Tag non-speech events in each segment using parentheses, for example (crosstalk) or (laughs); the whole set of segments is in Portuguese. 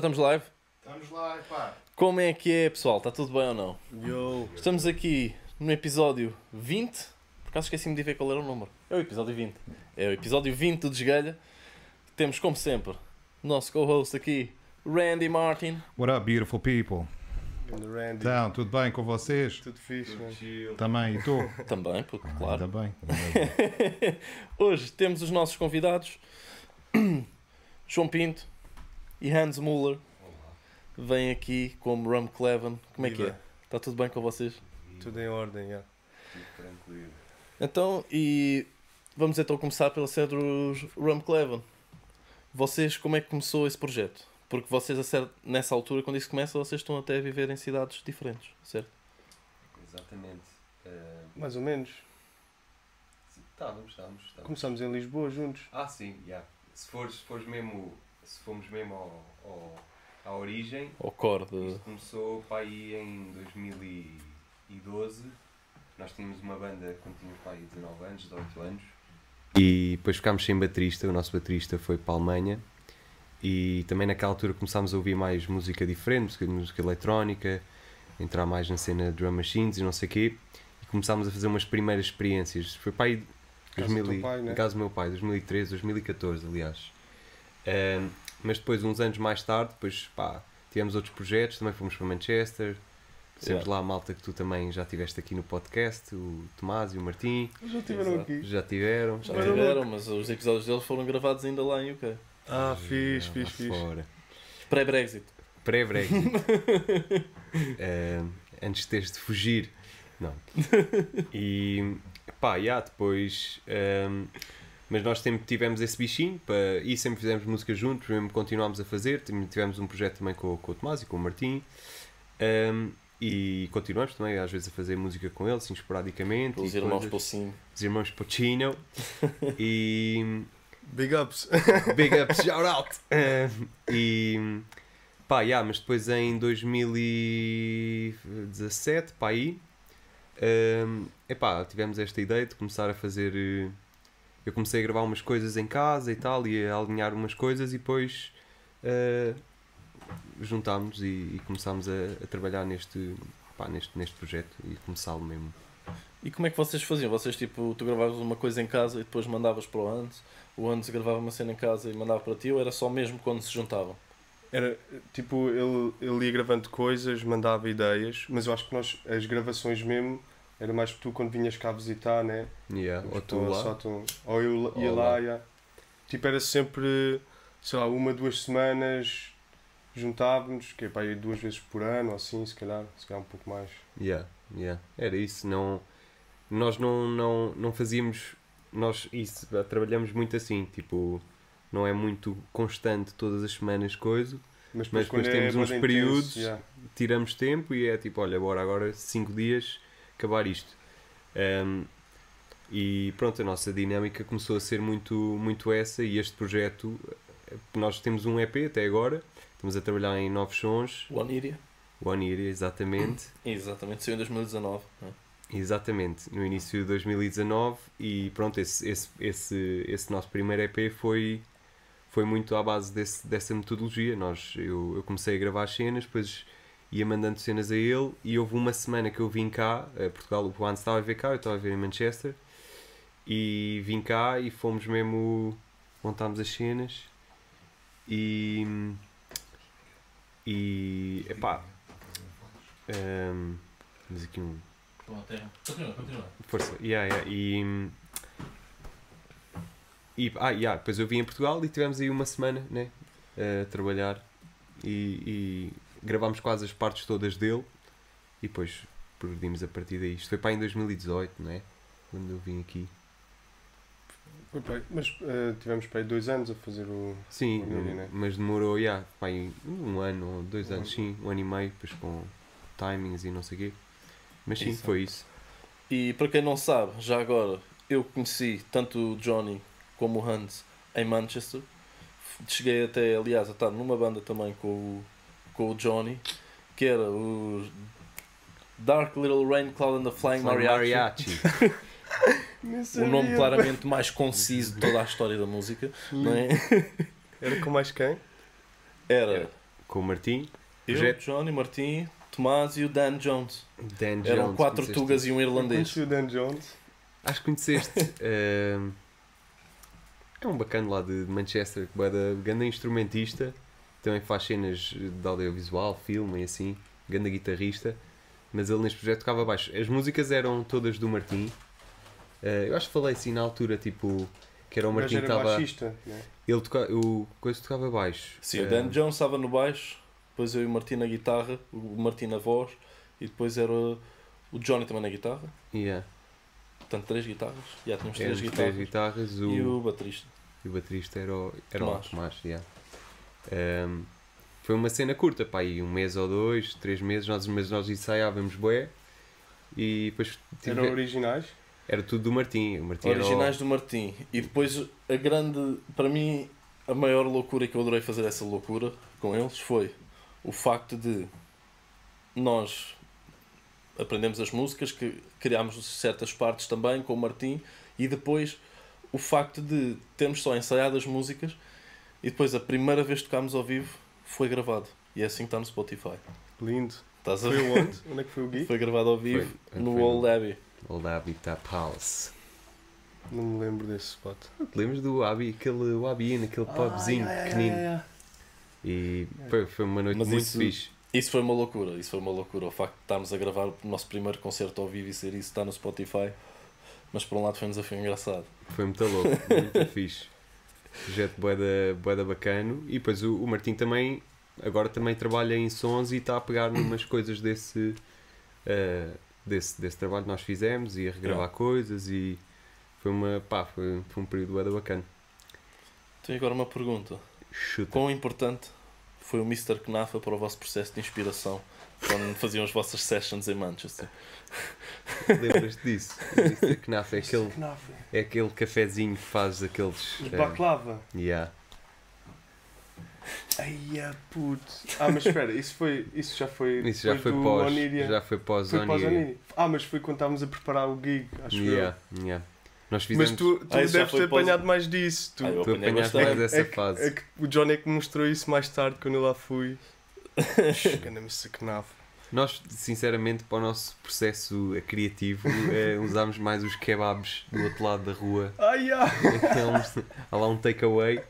Estamos live? Estamos lá, pá. Como é que é, pessoal? Está tudo bem ou não? Yo. Estamos aqui no episódio 20. Por acaso esqueci-me de ver qual era o número. É o episódio 20. É o episódio 20 do Desgalha. Temos, como sempre, o nosso co-host aqui, Randy Martin. What up, beautiful people? Randy. Então, tudo bem com vocês? Tudo fixe, mano. Também, e tu? (laughs) Também, porque, claro. Bem. ainda bem. (laughs) Hoje temos os nossos convidados, (clears throat) João Pinto e Hans Muller. Vêm aqui como Rum Cleven. Como é que é? Está tudo bem com vocês? Tudo em ordem, já. Tranquilo. Então, e vamos então começar pela série dos Rum Cleven. Vocês, como é que começou esse projeto? Porque vocês, nessa altura, quando isso começa, vocês estão até a viver em cidades diferentes, certo? Exatamente. Eh, Mais ou menos. Estávamos, estávamos, estávamos. Começamos em Lisboa juntos. Ah, sim, já. Se fores, se fores mesmo, se formos mesmo ao, ao- à origem, Ao core de... isto começou para aí em 2012. Nós tínhamos uma banda quando tínhamos para aí 19 anos, 18 anos. E depois ficámos sem baterista, o nosso baterista foi para a Alemanha. E também naquela altura começámos a ouvir mais música diferente, música, música eletrónica, entrar mais na cena de drum machines e não sei o quê. E começámos a fazer umas primeiras experiências. Foi para aí Casa do 2000 teu e- pai, né? em casa do meu pai, 2013, 2014, aliás. Mas depois, uns anos mais tarde, depois, pá, tivemos outros projetos, também fomos para Manchester. Sempre Yeah. lá a malta que tu também já tiveste aqui no podcast, o Tomás e o Martim, Já estiveram Exato. aqui. já tiveram. Já Mas tiveram, mas os episódios deles foram gravados ainda lá em UK. Ah, lá fixe. Fora. Pré-Brexit. Pré-Brexit. (laughs) Ahm, antes de teres de fugir. Não. (laughs) E pá, já, depois. ahm, mas nós sempre tivemos esse bichinho para, e sempre fizemos música juntos, mesmo continuámos a fazer. Tivemos um projeto também com, com o Tomás e com o Martim. Ahm, e continuamos também, às vezes, a fazer música com eles, assim, esporadicamente. E irmãos. Pocinho. Os irmãos Pocino. (laughs) e Big ups. (laughs) Big up, shout out! Um, e pá, yeah, mas depois em 2017, pá, aí, um, epá, tivemos esta ideia de começar a fazer. Eu comecei a gravar umas coisas em casa e tal, e a alinhar umas coisas, e depois eh, juntámos e, e começámos a, a trabalhar neste, pá, neste, neste projeto e começá-lo mesmo. E como é que vocês faziam? Vocês, tipo, tu gravavas uma coisa em casa e depois mandavas para o Hans? O Hans gravava uma cena em casa e mandava para ti? Ou era só mesmo quando se juntavam? Era tipo, ele, ele ia gravando coisas, mandava ideias, mas eu acho que nós, as gravações mesmo, era mais tu quando vinhas cá visitar, né? Yeah, ou tu lá. só tu- ou eu ia lá, lá. já. Tipo, era sempre, sei lá, uma, duas semanas juntávamos, que é para aí duas vezes por ano, ou assim, se calhar, se calhar um pouco mais. Yeah, yeah. Era isso. Não, nós não, não, não fazíamos. Nós isso, trabalhamos muito assim. Tipo, não é muito constante todas as semanas coisa. Mas Mas depois quando temos bué uns períodos- intenso, já. Tiramos tempo e é tipo, olha, bora agora 5 dias acabar isto. Um, e pronto, a nossa dinâmica começou a ser muito, muito essa. E este projeto, nós temos um EP até agora. Estamos a trabalhar em novos sons. One Iria? One Year, exatamente. (clears throat) Exatamente, saiu em 2019. não é? Exatamente, no início de 2019 e pronto, esse, esse, esse, esse nosso primeiro EP foi, foi muito à base desse, dessa metodologia. Nós, eu, eu comecei a gravar as cenas, depois ia mandando cenas a ele e houve uma semana que eu vim cá, a Portugal, o Juan estava a ver cá, eu estava a ver em Manchester e vim cá e fomos mesmo, montámos as cenas e, e epá, um, temos aqui um Continua, continua. Força, yeah, yeah. E, e ah, yeah, depois eu vim a Portugal e tivemos aí uma semana né, a trabalhar e, e gravámos quase as partes todas dele e depois progredimos a partir daí. Isto foi para aí em 2018, não é? Quando eu vim aqui. Foi para aí. Mas eh, tivemos para aí dois anos a fazer o. Sim, Por aí, né? mas demorou yeah, para aí um ano ou dois Um anos, ano. sim, um ano e meio, depois com timings e não sei o quê. Mas sim, Isso. foi isso. E para quem não sabe, já agora, eu conheci tanto o Johnny como o Hans em Manchester. Cheguei até, aliás, a estar numa banda também com o, com o Johnny, que era o Dark Little Rain Cloud and the Flying Mariachi. (laughs) O nome claramente mais conciso de toda a história da música, não é? (laughs) Era com mais quem? Era Era. com o Martim. Eu, Projeto- Johnny, Martim, Tomás e o Dan Jones. Dan Eram Jones, quatro conheceste? tugas e um Eu irlandês. conheci o Dan Jones. Acho que conheceste. Ahm, (laughs) é um bacana lá de Manchester, que é da ganda instrumentista, também faz cenas de audiovisual, filme e assim, ganda guitarrista, mas ele neste projeto tocava baixo. As músicas eram todas do Martim. Ah, eu acho que falei assim na altura, tipo, que era o Martim que era estava. baixista. né? Ele toca, o coisa tocava baixo. Sim, o Ah, Dan Jones estava no baixo, depois eu e o Martim na guitarra, o Martim na voz, e depois era o Johnny também na guitarra. yeah. Portanto, três guitarras. Já tínhamos Éramos três três guitarras. guitarras, o, E o baterista. E o baterista era o, era Tomás. o Tomás. yeah. Ahm, foi uma cena curta, pá, aí um mês ou dois, três meses, nós, mas nós ensaiávamos bué e depois tive- Eram originais. era tudo do Martim. O Martim era o- Originais do Martim. E depois a grande, para mim, a maior loucura que eu adorei fazer essa loucura com eles foi o facto de nós aprendemos as músicas, que criámos certas partes também com o Martim e depois o facto de termos só ensaiado as músicas e depois a primeira vez que tocámos ao vivo foi gravado. E é assim que está no Spotify. Lindo. Estás a Foi ver? onde? Onde é que foi o gig? Foi gravado ao vivo Foi- no foi Old Abbey. Old Habitat House. Não me lembro desse spot. Te lembras do Abi, aquele o Abi, naquele pubzinho pequenino? E foi, foi uma noite Mas muito isso- fixe. Isso foi uma loucura, isso foi uma loucura. O facto de estarmos a gravar o nosso primeiro concerto ao vivo e ser isso está no Spotify. Mas por um lado foi um desafio engraçado. Foi muito louco, muito (laughs) fixe. Projeto boeda, boeda bacano. E depois o, o Martim também, agora também trabalha em sons e está a pegar numas (coughs) coisas desse, eh, desse, desse trabalho que nós fizemos e a regravar coisas e foi uma, pá, foi, foi um período boeda bacana. Tenho agora uma pergunta. Chuta. Quão importante foi o Mr. Knafa para o vosso processo de inspiração quando faziam as vossas sessions em Manchester? Lembras-te disso? Mr. Knaf é aquele, é aquele cafezinho que faz aqueles. Os eh, Baklava. yeah. Ai, a puto. Ah, mas espera, isso, foi, isso já foi. Isso já foi pós. Oniria. Já foi pós Foi pós Oniria. Ah, mas foi quando estávamos a preparar o gig, acho Yeah, yeah. Nós fizemos. Mas tu, tu Ah, deves foi ter pós- apanhado mais disso. Tu, Ah, Tu apanhaste mais dessa é, que, fase. é que o Johnny é que me mostrou isso mais tarde quando eu lá fui. Chegando (laughs) a Mr. Knafe. Nós, sinceramente, para o nosso processo criativo, eh, usámos mais os kebabs do outro lado da rua. Ai, ai. Aqueles- Há lá um takeaway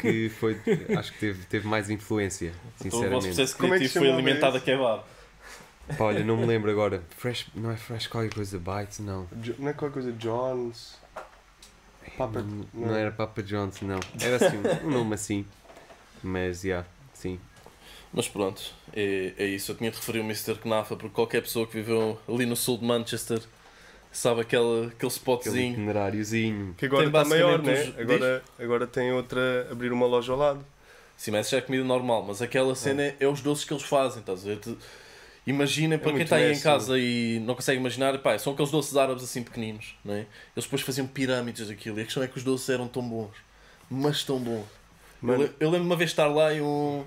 que foi, acho que teve, teve mais influência, Então o vosso sinceramente. processo Como é que criativo foi chamava alimentado a kebab. Pá, olha, não me lembro agora. Fresh, não é Fresh qualquer coisa Bites, não. Jo- Não é qualquer coisa Jones. Papa. não, não. não era Papa John's, não. Era assim, um nome assim. Mas, já, yeah. Mas pronto, é, é isso. Eu tinha de referir o Mr. Knafa porque qualquer pessoa que viveu ali no sul de Manchester sabe aquele, aquele Aquele spotzinho. itineráriozinho. Que agora Tem está maior, né? os- Agora, agora tem outra. abrir uma loja ao lado. Sim, mas já é comida normal, mas aquela cena é, é os doces que eles fazem, estás a ver? Imaginem, para quem está aí em casa e não consegue imaginar, pá, são aqueles doces árabes assim pequeninos, não é? Eles depois faziam pirâmides daquilo e a questão é que os doces eram tão bons, mas tão bons. Eu, Mano, le- eu lembro uma vez de estar lá e um,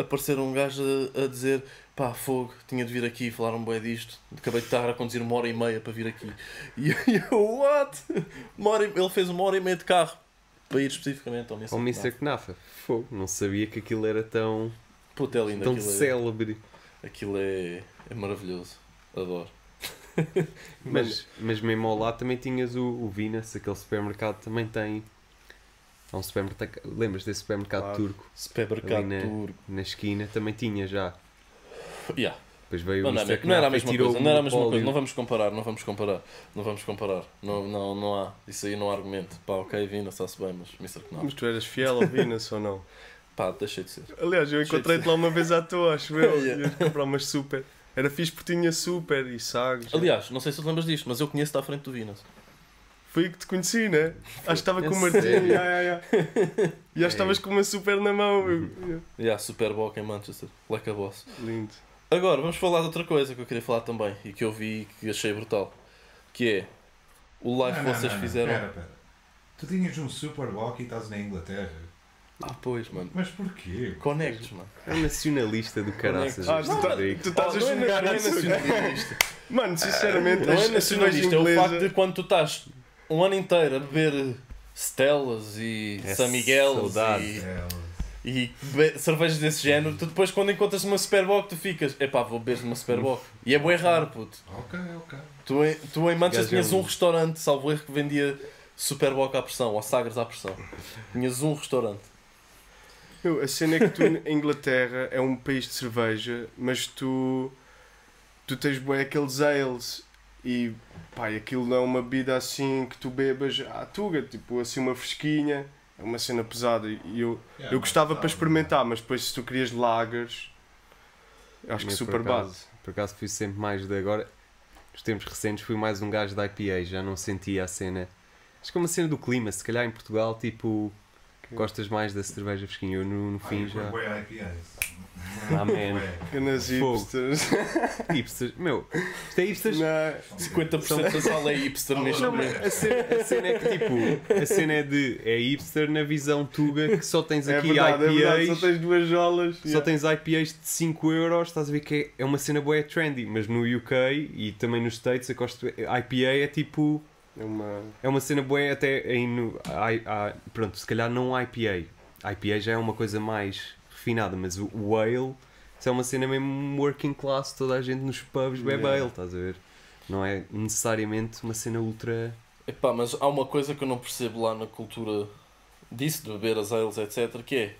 aparecer um gajo a, a dizer pá, fogo, tinha de vir aqui, falaram bué disto, acabei de estar a conduzir uma hora e meia para vir aqui. E eu, (laughs) what? Uma hora e- ele fez uma hora e meia de carro para ir especificamente ao Mr. Ou Mr. Knafa. Fogo, não sabia que aquilo era tão, Puta, é lindo, tão aquilo, é, célebre. aquilo é, é maravilhoso, adoro. (laughs) Mas, mas mesmo ao lado também tinhas o, o Vinas, aquele supermercado também tem. Há um supermercado. Lembras desse supermercado Claro. turco? Supermercado na- turco. Na esquina também tinha já. Yeah. Depois veio Não, o não, Mr. não, não era a mesma coisa, não era a mesma coisa, não vamos comparar, não vamos comparar, não vamos comparar, não, não, não há, isso aí não há argumento. Pá, ok, Vina, está-se bem, mas Mr. Knopf, mas tu eras fiel ao Venus ou não? (laughs) pá, deixei de ser. Aliás, eu encontrei-te lá uma vez à toa, acho eu. (laughs) Yeah. Ias comprar umas super. Era fixe porque tinha super e sagres. Aliás, não sei se te lembras disto, mas eu conheço-te à frente do Vinas. Foi aí que te conheci, né? Acho que estava com o É Martim. Ya, ya, ya. E acho que estavas com uma super na mão. Eu- eu- Yeah, Super Bowl em Manchester, like a boss. Lindo. Agora, vamos falar de outra coisa que eu queria falar também e que eu vi e que achei brutal. Que é o live que vocês não, não. fizeram. Pera, pera. Tu tinhas um Super Walk e estás na Inglaterra. Ah, pois, mano. Mas porquê? Conectes, mano. É nacionalista do caraças. Ah, tu, tá- estás a não, é, jogar é isso. nacionalista. Mano, sinceramente, Não é nacionalista, é o facto de quando tu estás um ano inteiro a beber Stellas e É San Miguel e, É, e cervejas desse género, tu depois quando encontras uma Superboc tu ficas, epá, vou beber uma Superboc. E é bué raro, puto. Ok, ok. Tu em, tu em Manchester é tinhas um- restaurante, salvo erro, que vendia Superboc à pressão, ou Sagres à pressão. Tinhas um restaurante. Meu, a cena é que tu, em Inglaterra, é um país de cerveja, mas tu, tu tens bué aqueles ales e pá, aquilo não é uma bebida assim que tu bebas à tuga, tipo assim uma fresquinha, é uma cena pesada e eu, Yeah, eu gostava para experimentar, mas depois se tu querias lagers, eu acho que super acaso, base. Por acaso fui sempre mais de agora. Nos tempos recentes fui mais um gajo da IPA, já não sentia a cena. Acho que é uma cena do clima, se calhar em Portugal, tipo, gostas mais da cerveja fresquinha. Eu no, no fim já. Ah, man. Bué. Pequenas Fogo. hipsters. (laughs) Hipsters, meu, isto é hipsters. Não, 50% da sala é hipster neste Não, momento. a cena, a cena é que tipo, a cena é de é hipster na visão Tuga que só tens é aqui verdade, é verdade, IPAs, só tens duas jolas. só yeah. tens IPAs de 5 euros, estás a ver que é, é uma cena boa trendy, mas no UK e também nos States gosto, IPA é tipo É uma... é uma cena boa até ai- pronto, se calhar não IPA. IPA já é uma coisa mais refinada, mas o, o ale isso é uma cena mesmo working class, toda a gente nos pubs bebe Yeah. ale, estás a ver? Não é necessariamente uma cena ultra Epá, mas há uma coisa que eu não percebo lá na cultura disso, de beber as ales, etc, que é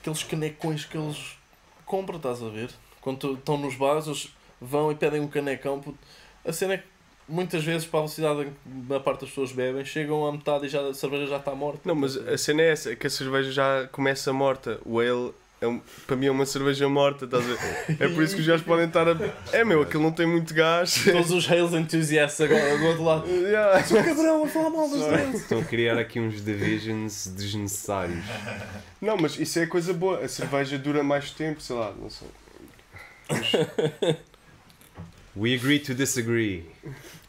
aqueles canecões que eles compram, estás a ver? Quando estão nos bares, eles vão e pedem um canecão. A cena é que muitas vezes, para a velocidade em que a parte das pessoas bebem, chegam à metade e já, a cerveja já está morta. Não, mas a cena é essa, que a cerveja já começa morta. O ale, é um- para mim, é uma cerveja morta, estás a ver? É por isso que os gajos podem estar a... É, meu, aquilo não tem muito gás. Todos os Hales enthusiasts agora do outro lado. Yeah. Sou cabrão a falar mal. Hales. Estão a criar aqui uns divisions desnecessários. Não, mas isso é coisa boa. A cerveja dura mais tempo, sei lá, não sei. We agree to disagree.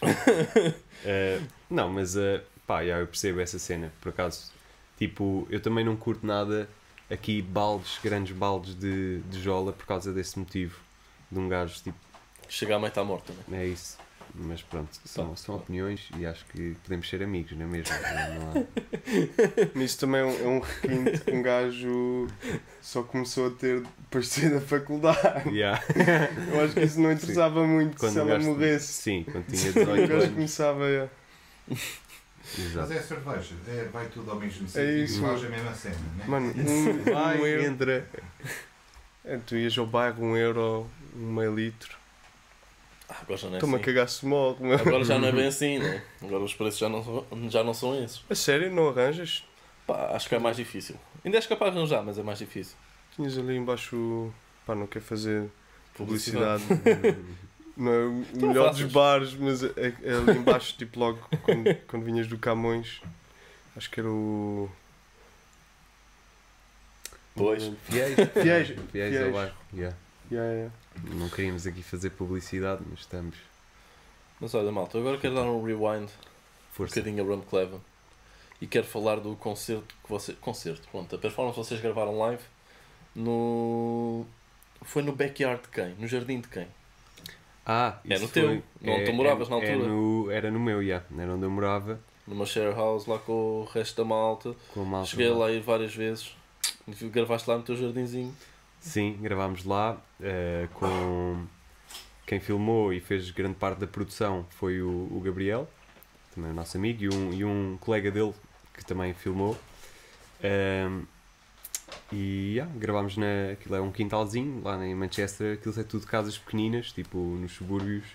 (laughs) Eh, não, mas eh, pá, já, eu percebo essa cena. Por acaso, tipo, eu também não curto nada aqui baldes, grandes baldes de, de jola por causa desse motivo. De um gajo, tipo, Chegar mãe está morta, né? é isso. Mas pronto, são, são opiniões e acho que podemos ser amigos, não é mesmo? Não, há- Mas isso também é um, é um requinte que um gajo só começou a ter depois de sair da faculdade. Yeah. (laughs) Eu acho que isso não interessava muito Quando se o ela gajo- morresse. Sim, quando tinha (laughs) O 18 gajo anos. começava a... Mas Exato. é cerveja, é, vai tudo ao mesmo sítio É e isso. faz a mesma cena, né? Mano, um, um Vai, euro... entra. É, tu ias ao bairro, um euro, um meio litro. Agora já não é Estou-me a assim. cagar-se morre, meu. Agora já não é bem (laughs) assim, né? Agora os preços já não, são- já não são esses. A sério, não arranjas? Pá, acho que é mais difícil. Ainda és capaz de arranjar, mas é mais difícil. Tinhas ali embaixo... Pá, não quer fazer publicidade. Publicidade. (laughs) Não é o não melhor faças. dos bares, mas é, é ali embaixo, tipo logo quando, quando vinhas do Camões. Acho que era o... Pois. Fiéis. Fiéis. Fiéis ao Fiéis. bairro. Yeah. Yeah, yeah. Não queríamos aqui fazer publicidade, mas estamos. Mas olha, malta, agora quero dar um rewind um Força. bocadinho a Rum Cleven e quero falar do concerto que você. Concerto, pronto. A performance que vocês gravaram live no. Foi no backyard de quem? No jardim de quem? Ah, É isso no teu, foi- não tu moravas na é altura. no- era no meu, já. Era onde eu morava. Numa share house lá com o resto da malta. Com a malta Cheguei lá ir várias vezes. Gravaste lá no teu jardinzinho. Sim, gravámos lá eh, com quem filmou e fez grande parte da produção foi o, o Gabriel, também o nosso amigo, e um, e um colega dele que também filmou. Ehm, e yeah, gravámos na. Aquilo é um quintalzinho lá em Manchester, aquilo é tudo casas pequeninas, tipo nos subúrbios.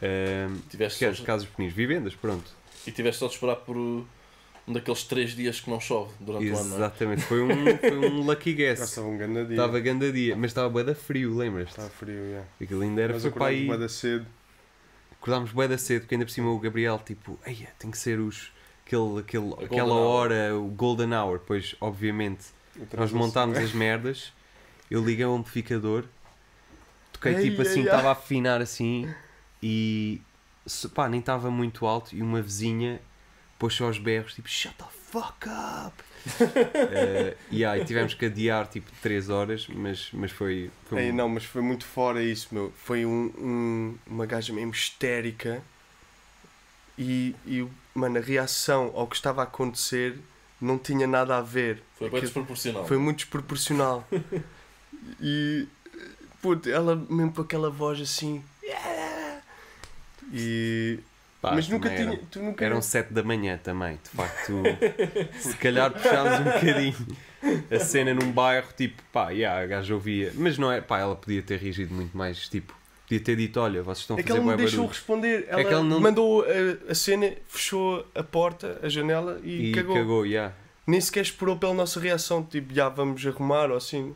Ehm, Tiveste quer só, casas pequeninas, vivendas, pronto. e tiveste só de esperar por uh, um daqueles três dias que não chove durante o ano, é? Exatamente, foi um, foi um (laughs) lucky guess. estava um grande dia. Estava grande dia, mas estava bué da frio, lembras-te? Estava frio, yeah. Aquilo ainda era Nós foi para aí. da cedo. Acordámos bué da cedo, porque ainda por cima o Gabriel, tipo, Eia, tem que ser os, aquele, aquele, aquela hour." hora, o golden hour. Pois, obviamente, nós montámos as merdas, eu liguei o amplificador, toquei Ei, tipo ei, assim, estava a afinar assim, e pá, nem estava muito alto, e uma vizinha pôs só aos berros, tipo, shut the fuck up! (laughs) Eh, e aí tivemos que adiar tipo 3 horas, mas, mas foi, foi Ei, não, mas foi muito fora isso, meu. Foi um, um- uma gaja mesmo histérica e, e, mano, a reação ao que estava a acontecer não tinha nada a ver. Foi bem desproporcional. Foi muito desproporcional. (laughs) e puto, ela mesmo com aquela voz assim. E. Pá, mas nunca tinha. Eram, nunca. eram 7 da manhã também, de facto. (laughs) se calhar puxámos um bocadinho a cena num bairro, tipo, pá, yeah, a gaja ouvia. Mas não é, pá, ela podia ter reagido muito mais, tipo, podia ter dito: olha, vocês estão a É que fazer ela não deixou barulho. responder. Ela, que ela não- mandou a, a cena, fechou a porta, a janela e, E cagou. cagou, yeah. Nem sequer esperou pela nossa reação, tipo, já vamos arrumar ou assim.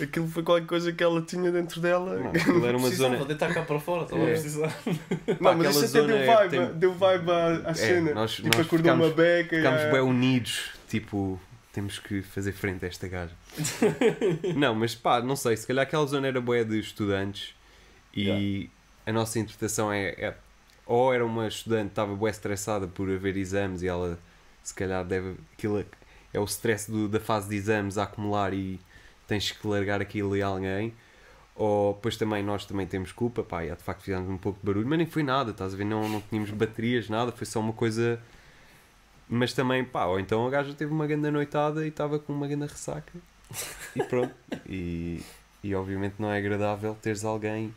Aquilo foi qualquer coisa que ela tinha dentro dela. Não, (laughs) aquilo era uma zona. deitar cá para fora, estava a É. precisar. Não, mas isso até zona deu é vibe, tem- deu vibe à, à cena. nós- tipo, nós acordou uma ficámos- beca. Ficámos já- bem unidos, tipo, temos que fazer frente a esta gaja. (laughs) não, mas pá, não sei, se calhar aquela zona era boa de estudantes e a nossa interpretação é, é- ou era uma estudante que estava bué estressada por haver exames e ela se calhar deve aquilo é o stress do- da fase de exames a acumular e tens que largar aquilo a alguém ou depois também nós também temos culpa pá, e, de facto fizemos um pouco de barulho mas nem foi nada, estás a ver, não, não tínhamos baterias nada, foi só uma coisa mas também, pá, ou então a gaja teve uma grande noitada e estava com uma grande ressaca e pronto. (laughs) E, e obviamente não é agradável teres alguém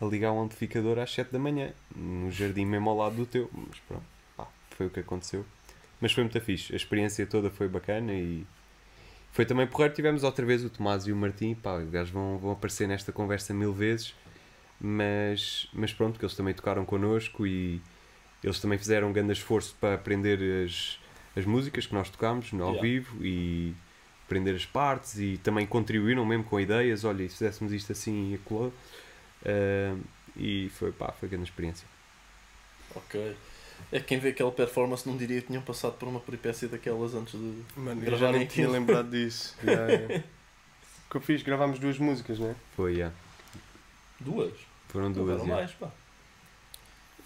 a ligar um amplificador às 7 da manhã, no jardim mesmo ao lado do teu. Mas pronto, pá, foi o que aconteceu. Mas foi muito fixe, a experiência toda foi bacana e foi também porreiro. Tivemos outra vez o Tomás e o Martim, pá, os gajos vão, vão aparecer nesta conversa mil vezes, mas, mas pronto, que eles também tocaram connosco e eles também fizeram um grande esforço para aprender as, as músicas que nós tocámos ao Yeah. vivo e aprender as partes e também contribuíram mesmo com ideias, olha, e se fizéssemos isto assim e acolá. Ah, e foi, pá, foi grande experiência. Ok. É que quem vê aquela performance não diria que tinham passado por uma peripécia daquelas antes de. Mano, eu já nem tinha lembrado disso. (laughs) Já. O que eu fiz, gravámos duas músicas, não é? Foi, yeah. Duas? foram duas. yeah. mais, pá.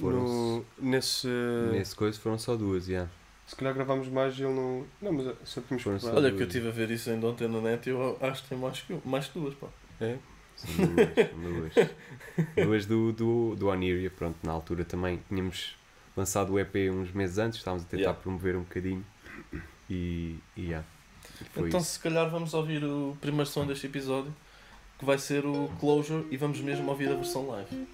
Foram No, nesse. Nesse coisa foram só duas, yeah. Se calhar gravámos mais e ele não. Não, mas só tínhamos Foram preparado. Olha que eu estive a ver isso ainda ontem na net e eu acho que tem mais que, mais que duas, pá. É? São duas, são duas. (laughs) duas do, do, do Oniria, pronto, na altura também tínhamos lançado o EP uns meses antes, estávamos a tentar Yeah. promover um bocadinho e, e yeah, foi então isso. se calhar vamos ouvir o primeiro som deste episódio, que vai ser o Closure, e vamos mesmo ouvir a versão live.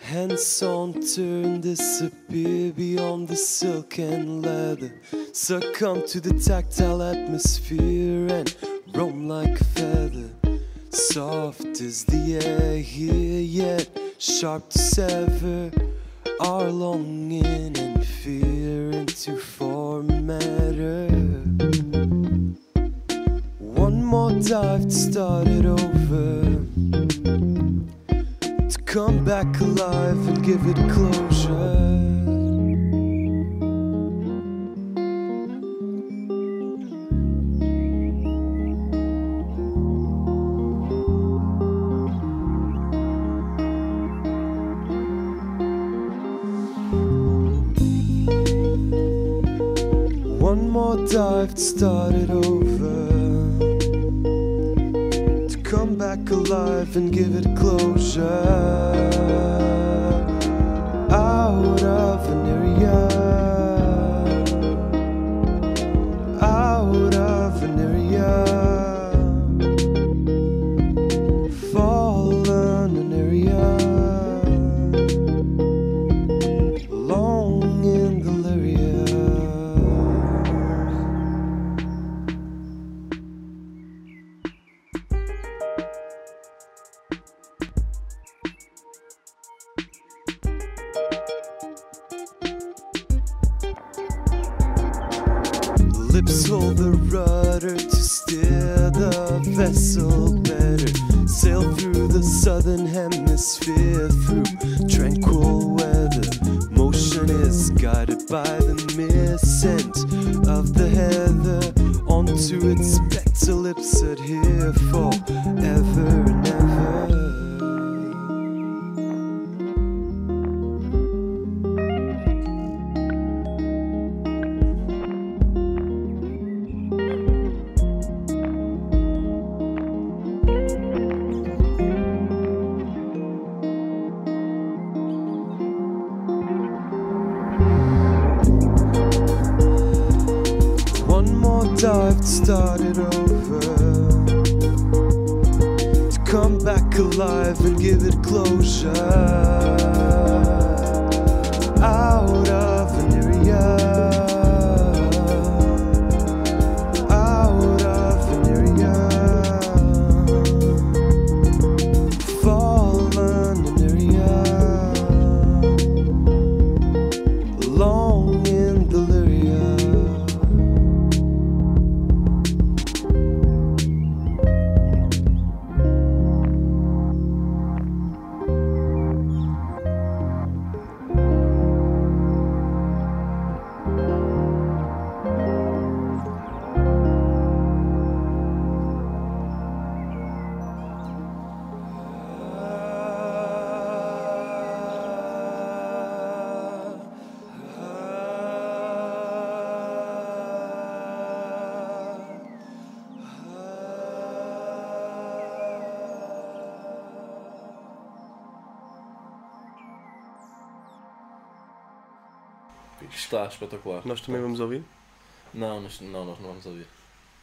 Hands on turn, disappear beyond the silk and leather. Succumb to the tactile atmosphere and roam like a. Soft as the air here, yet sharp to sever our longing and fear into form matter. One more dive to start it over to come back alive and give it closure. One more dive to start it over to come back alive and give it closure. Out of an area, Está espetacular. Nós também vamos ouvir? Não, nós, não, nós não vamos ouvir.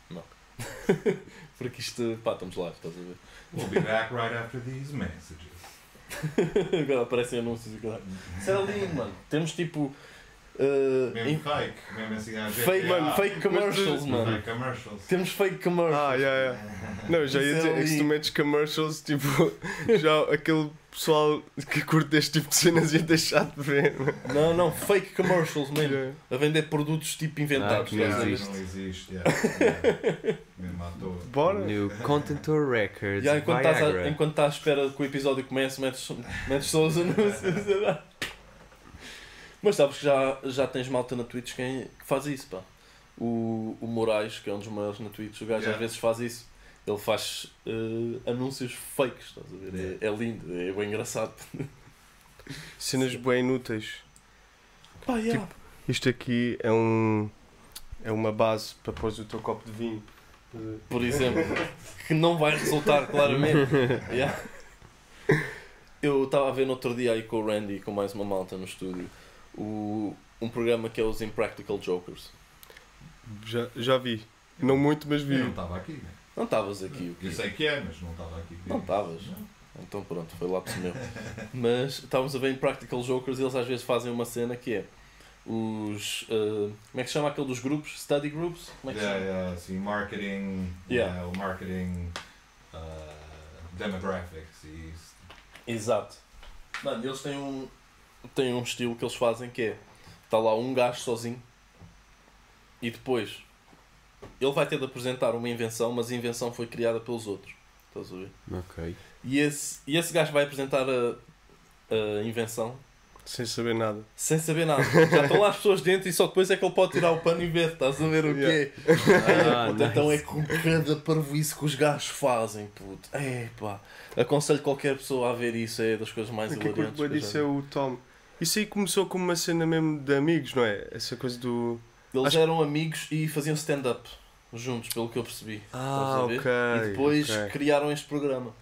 Não. (laughs) Porque isto, pá, estamos live, estás a ver? We'll be back right after these messages. (laughs) Agora aparecem anúncios e caralho. Isso era lindo, mano. Temos tipo. Uh, Mesmo fake, mesmo assim fake, Ah, fake commercials, mano. Fake commercials. Temos fake commercials. Ah, yeah, yeah. (laughs) Não, já ia é dizer, é que tu metes commercials, tipo, (laughs) já aquele pessoal que curte este tipo de cenas ia deixar de ver. mano. Não, não, fake commercials mesmo. Yeah. A vender produtos tipo inventados. Ah, não existe. Não existe. yeah, yeah. (laughs) Mesmo à toa. Bora? New Contentor Records. Já, enquanto, estás a, Viagra. enquanto estás à espera que o episódio comece, metes, metes só os anúncios. Mas sabes que já, já tens malta na Twitch quem, que faz isso, pá. O, o Moraes, que é um dos maiores na Twitch, o gajo Yeah. às vezes faz isso. Ele faz eh, anúncios fakes, estás a ver? É, é lindo, é bem engraçado. (laughs) Cenas bem inúteis. Pá, yeah. Isto aqui é um. É uma base para pôr o teu copo de vinho. por exemplo, que não vai resultar claramente. (laughs) Yeah. Eu estava a ver no outro dia aí com o Randy com mais uma malta no estúdio o, um programa que é os Impractical Jokers. Já, já vi. Não muito, mas Eu vi. não estava aqui, né? Não estavas aqui, o quê? Eu sei que é, mas não estava aqui. Não estavas. Então pronto, foi lápis (laughs) meu. Mas estávamos a ver Impractical Jokers e eles às vezes fazem uma cena que é os. eh, como é que se chama aquele dos grupos? Study groups? Como é que se Yeah, chama? yeah, assim, marketing, Yeah. o marketing uh, demographics e isso. Exato. Mano, eles têm um, têm um estilo que eles fazem que é está lá um gajo sozinho e depois ele vai ter de apresentar uma invenção, mas a invenção foi criada pelos outros. Estás a ver? Ok. E esse, e esse gajo vai apresentar a, a invenção Sem saber nada. sem saber nada. Já estão lá as pessoas dentro e só depois é que ele pode tirar o pano e ver, estás a ver o quê? (laughs) Ah, Ai, puta, Então é nice. com cada parvoíce que os gajos fazem, puto. É pá. Aconselho qualquer pessoa a ver isso, é das coisas mais O que hilariantes. bem que eu disso já é o Tom. Isso aí começou como uma cena mesmo de amigos, não é? Essa coisa do. Eles Acho- eram amigos e faziam stand-up juntos, pelo que eu percebi. Ah, Estás a ver? ok. E depois ok. criaram este programa.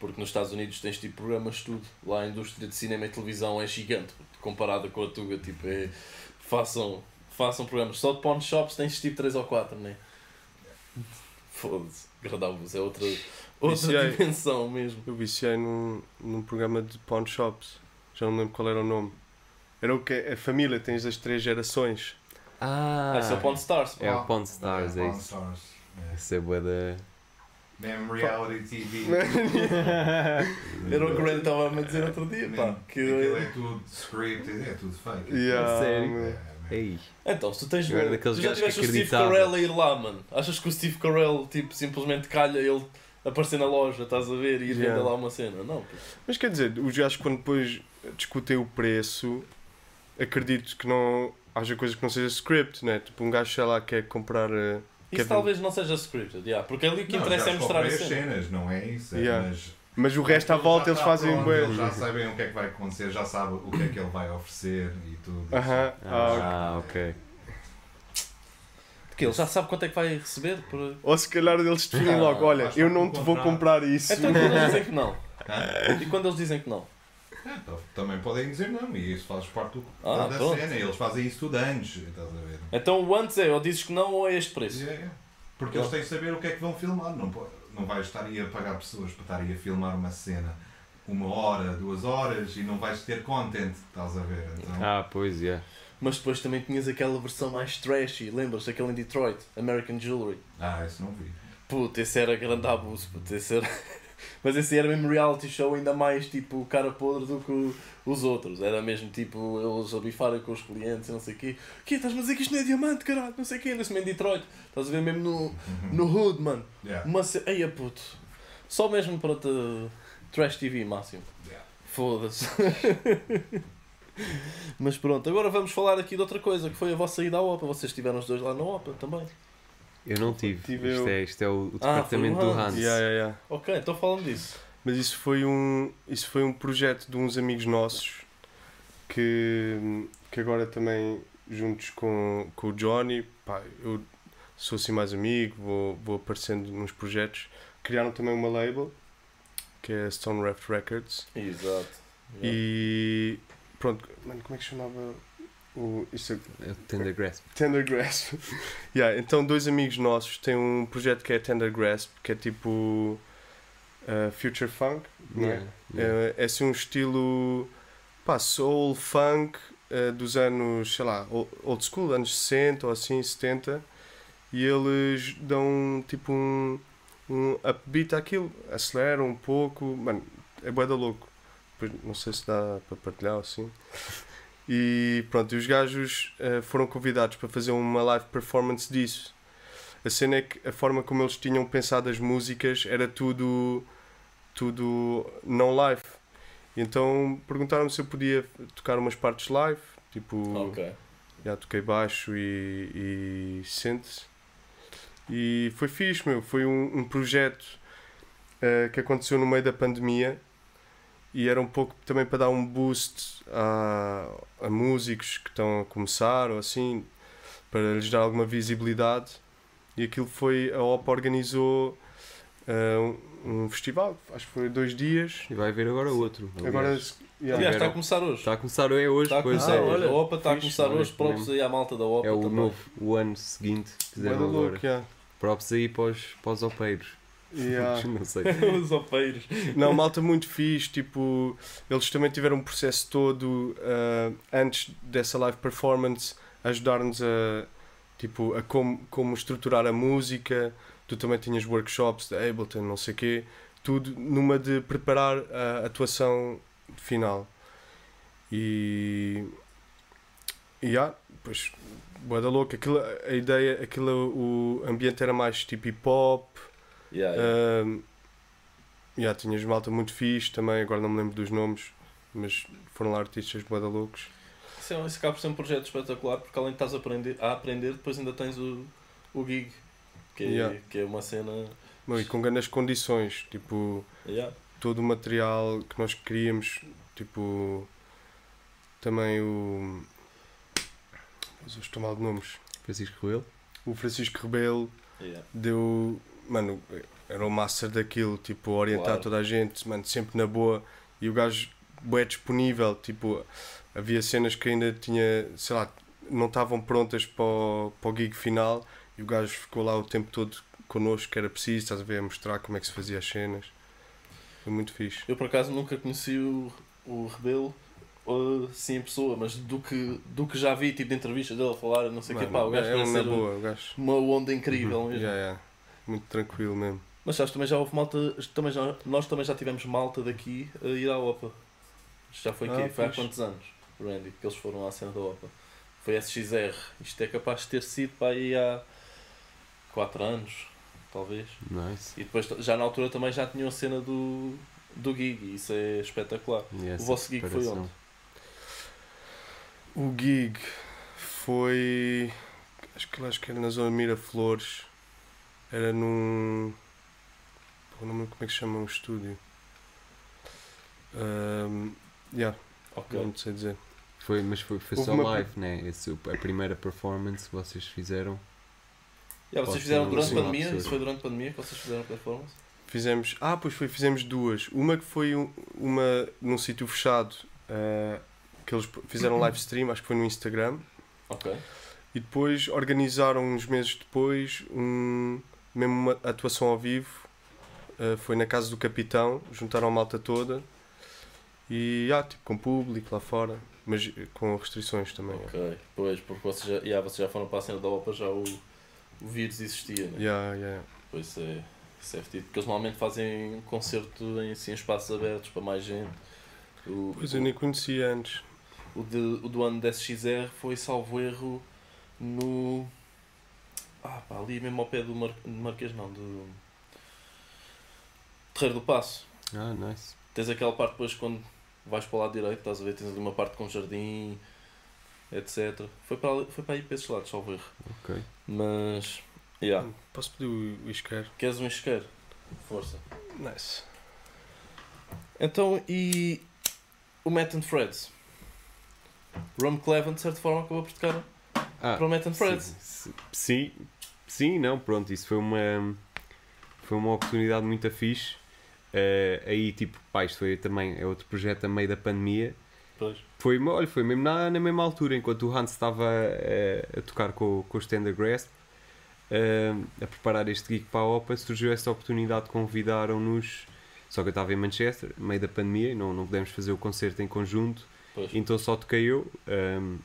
Porque nos Estados Unidos tens tipo programas de tudo. Lá a indústria de cinema e televisão é gigante comparada com a tua. Tipo, é, façam, façam programas. Só de pawn shops tens tipo 3 ou 4, né? Foda-se. Gradavos é outra, outra Viciei. dimensão mesmo. Eu viciei num, num programa de pawn shops. Já não me lembro qual era o nome. Era o que? A família, tens as três gerações. Ah, isso é o Pawn Stars. pá. É o Pawn Stars, é Pawn isso. Stars. Isso é bué da... Mesmo reality TV. (laughs) Era o que o Grant estava a me dizer outro dia, pá. Que... Aquilo é tudo script, é tudo fake. Yeah, Sério? É, é. Ei, Então, se tu tens. Eu era daqueles tu já gajos que o Steve. Carell a ir lá, mano. Achas que o Steve Carell, tipo, simplesmente calha ele aparecer na loja, estás a ver, e ir Yeah. vender lá uma cena? Não, pô. Mas quer dizer, os gajos quando depois discutem o preço, acredito que não haja coisa que não seja script, né? Tipo, um gajo, sei lá, quer comprar. eh, Isso Kevin- talvez não seja scripted, yeah, porque ali o que Não, interessa já é mostrar as cena. cenas, não é isso. é- Yeah. Mas Mas o resto à volta eles está fazem pronto, bué. Eles já sabem o que é que vai acontecer, já sabem o que é que ele vai oferecer e tudo. Aham. Ah, ah, ok. Porque ele já sabe quanto é que vai receber. Por... Ou se calhar eles definem logo, olha, eu não te vou comprar isso. Então quando eles dizem que não? E quando eles dizem que não? Então, também podem dizer não, e isso faz parte do, Ah, da pronto. cena. Eles fazem isso tudo antes, estás a ver? Então o antes é, ou dizes que não, ou é este preço. Yeah, yeah. Porque eles têm que saber o que é que vão filmar. Não, não vais estar aí a pagar pessoas para estar aí a filmar uma cena uma hora, duas horas e não vais ter content, estás a ver? Então, Ah, pois, é. Mas depois também tinhas aquela versão mais trashy, lembras? Aquele em Detroit, American Jewelry. ah, isso não vi. Puta, esse era grande abuso, puta, esse era... (laughs) Mas esse era mesmo reality show ainda mais tipo cara podre do que o- os outros. Era mesmo tipo eles a bifarem com os clientes e não sei o quê. Que estás-me a dizer que isto não é diamante, caralho, não sei o quê. Nesse mesmo em Detroit. Estás a ver mesmo no, no hood, mano. Yeah. Uma ce... Eia puto. Só mesmo para te... Trash TV máximo. Yeah. Foda-se. (laughs) Mas pronto, agora vamos falar aqui de outra coisa, que foi a vossa ida à OPA. Vocês estiveram os dois lá na OPA também. Eu não tive. Tive isto, eu. é, isto é o, o Ah, departamento do Hans. Yeah, yeah, yeah. Ok, então falando disso. Mas isso foi um, isso foi um projeto de uns amigos nossos que, que agora também juntos com, com o Johnny, pá, eu sou assim mais amigo, vou, vou aparecendo nos projetos. Criaram também uma label que é a Stone Raft Records Exato. e pronto, mano, como é que chamava o, isso é- É Tender Grasp. Tender Grasp. (laughs) yeah, então, dois amigos nossos têm um projeto que é Tender Grasp, que é tipo uh, Future Funk. não é? Yeah, yeah. É, é assim um estilo pá, soul, funk uh, dos anos, sei lá, ol- old school, anos 60 ou assim, 70. E eles dão tipo um, um upbeat àquilo, aceleram um pouco. Mano, é bué da louco. Não sei se dá para partilhar assim. E pronto, e os gajos eh, foram convidados para fazer uma live performance disso. A cena é que a forma como eles tinham pensado as músicas era tudo, tudo não live. E então perguntaram-me se eu podia tocar umas partes live, tipo, Ok. já toquei baixo e, e synths. E foi fixe, meu. Foi um, um projeto eh, que aconteceu no meio da pandemia e era um pouco também para dar um boost a, a músicos que estão a começar ou assim, para lhes dar alguma visibilidade. E aquilo foi, a OPA organizou eh, um, um festival, acho que foi dois dias. E vai haver agora outro. Agora, aliás. yeah, Aliás, está a começar hoje. Está a começar é hoje, Está a pois começar é. hoje. olha, a OPA está a começar hoje. Props mesmo. aí à malta da OPA É o também. novo, o ano seguinte fizeram agora. louco, yeah. Props aí para os, para os opeiros. Yeah. não sei. (laughs) Os opeiros. Não, malta muito fixe, tipo, eles também tiveram um processo todo ah, antes dessa live performance, ajudar-nos a, tipo, a como, como estruturar a música, tu também tinhas workshops de Ableton, não sei quê, tudo numa de preparar a atuação final. E, e ah, pois, boa da louca, aquilo, a ideia, aquilo, o ambiente era mais tipo hip hop, Yeah, yeah. um, yeah, tinhas malta muito fixe também, agora não me lembro dos nomes, mas foram lá artistas bué da loucos. Isso, é, isso acaba por ser um projeto espetacular porque além de estás a aprender, a aprender depois ainda tens o, o gig. Que é, Yeah. que é uma cena. Meu, e com grandes condições, tipo, Yeah. todo o material que nós queríamos, tipo, também o. Mas eu estou mal de nomes. Francisco Rebelo. O Francisco Rebelo Yeah. deu. Mano, era o master daquilo, tipo, orientar Claro. toda a gente, mano, sempre na boa. E o gajo, bué disponível, tipo, havia cenas que ainda tinha, sei lá, não estavam prontas para o, para o gig final. E o gajo ficou lá o tempo todo connosco, que era preciso, estás a ver, a mostrar como é que se fazia as cenas. Foi muito fixe. Eu por acaso nunca conheci o, o Rebelo sim em pessoa, mas do que, do que já vi tipo de entrevistas dele a falar, não sei o que, pá, o gajo é um ser boa, o gajo. uma onda incrível Uhum. mesmo. Yeah, yeah. Muito tranquilo mesmo. Mas sabes, também já houve malta, também já, nós também já tivemos malta daqui a ir à OPA. Isto já foi, Ah, aqui, foi há quantos anos, Randy, que eles foram à cena da OPA? Foi SXR. Isto é capaz de ter sido para aí há 4 anos, talvez. Nice. E depois, já na altura, também já tinham a cena do, do gig, e isso é espetacular. E essa vosso gig foi onde? O gig foi. Acho que, acho que era na zona Miraflores. Era num. Como é que se chama o estúdio. Um, yeah, Ok. não sei dizer. Foi, mas foi, foi só live, né? Esse, a primeira performance que vocês fizeram. Já, vocês fizeram durante a pandemia? Isso foi durante a pandemia que vocês fizeram a performance? Fizemos. Ah, pois foi, fizemos duas. Uma que foi um- uma num sítio fechado, eh, que eles fizeram (clears throat) live stream, acho que foi no Instagram. Ok. E depois organizaram uns meses depois um, mesmo uma atuação ao vivo. eh, foi na casa do capitão, juntaram a malta toda. E ah, tipo, com público lá fora, mas eh, com restrições também. Ok. Pois, porque vocês já, yeah, vocês já foram para a cena da OPA, já o, o vírus existia, né? Yeah, yeah. Pois é, isso é fedido. Porque eles normalmente fazem um concerto em, assim, em espaços abertos para mais gente. O, Pois eu nem conhecia antes. o, de, o do ano da SXR foi, salvo erro, no. Ah, pá, ali mesmo ao pé do Mar, Marquês, não, do. Terreiro do Passo. Ah, nice. Tens aquela parte depois quando vais para o lado direito, estás a ver? Tens ali uma parte com jardim, etc. Foi para, ali, foi para aí para esses lados, salvo erro. Ok. Mas. Yeah. Posso pedir o o isqueiro? Queres um isqueiro? Força. Nice. Então, e o Matt and Freds? Rum Cleven, de certa forma, acabou por tocar Ah, and Freds. Sim, sim, sim, não, pronto, isso foi uma foi uma oportunidade muito fixe. Eh, aí, tipo, pá, isto foi também é outro projeto a meio da pandemia. Pois. Foi, olha, foi mesmo na, na mesma altura, enquanto o Hans estava eh, a tocar com, com o Standard Grasp, eh, a preparar este gig para a OPA, surgiu essa oportunidade, convidaram-nos, só que eu estava em Manchester, meio da pandemia, e não, não pudemos fazer o concerto em conjunto, Pois. então só toquei eu. ehm,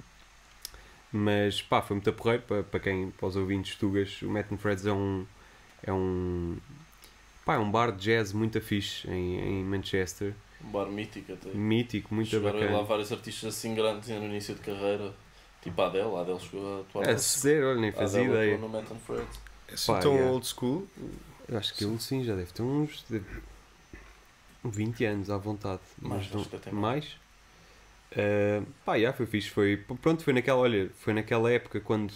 mas pá, foi muito porreiro para, para quem, para os ouvintes tugas. O Matt and Freds é um, é um, pá, é um bar de jazz muito fixe em, em Manchester, Um bar mítico até. mítico, muito Chegaram aí lá bacana. vários artistas assim grandes no início de carreira. Tipo a Adele, a Adele chegou a atuar lá. sério, olha, nem A fazia Adele ideia. no Matt and Freds. É assim Pá, tão yeah. old school. Eu acho que ele sim já deve ter uns de 20 anos à vontade. Mais, Mas não- mais. Eh, pá, já foi fixe. Foi, pronto, foi naquela, olha, foi naquela época quando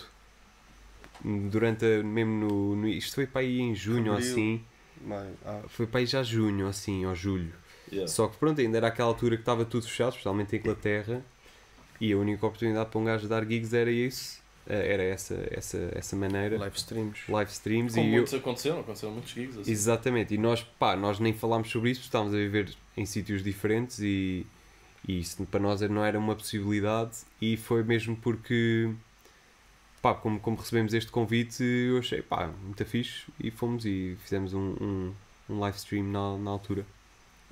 durante a, mesmo no, no- isto foi para aí em junho Abril. assim. Ah, Foi para aí já junho assim, ou julho. Yeah. Só que pronto, ainda era aquela altura que estava tudo fechado, especialmente em Inglaterra, e a única oportunidade para um gajo dar gigs era isso, eh, era essa, essa, essa maneira, live streams. live streams, Como e eu, muitos aconteceram, aconteceram muitos gigs assim. Exatamente, e nós, pá, nós nem falámos sobre isso, porque estávamos a viver em sítios diferentes e, e isso para nós não era uma possibilidade e foi mesmo porque, pá, como, como recebemos este convite, eu achei, pá, muito fixe e fomos e fizemos um, um, um live stream na, na altura.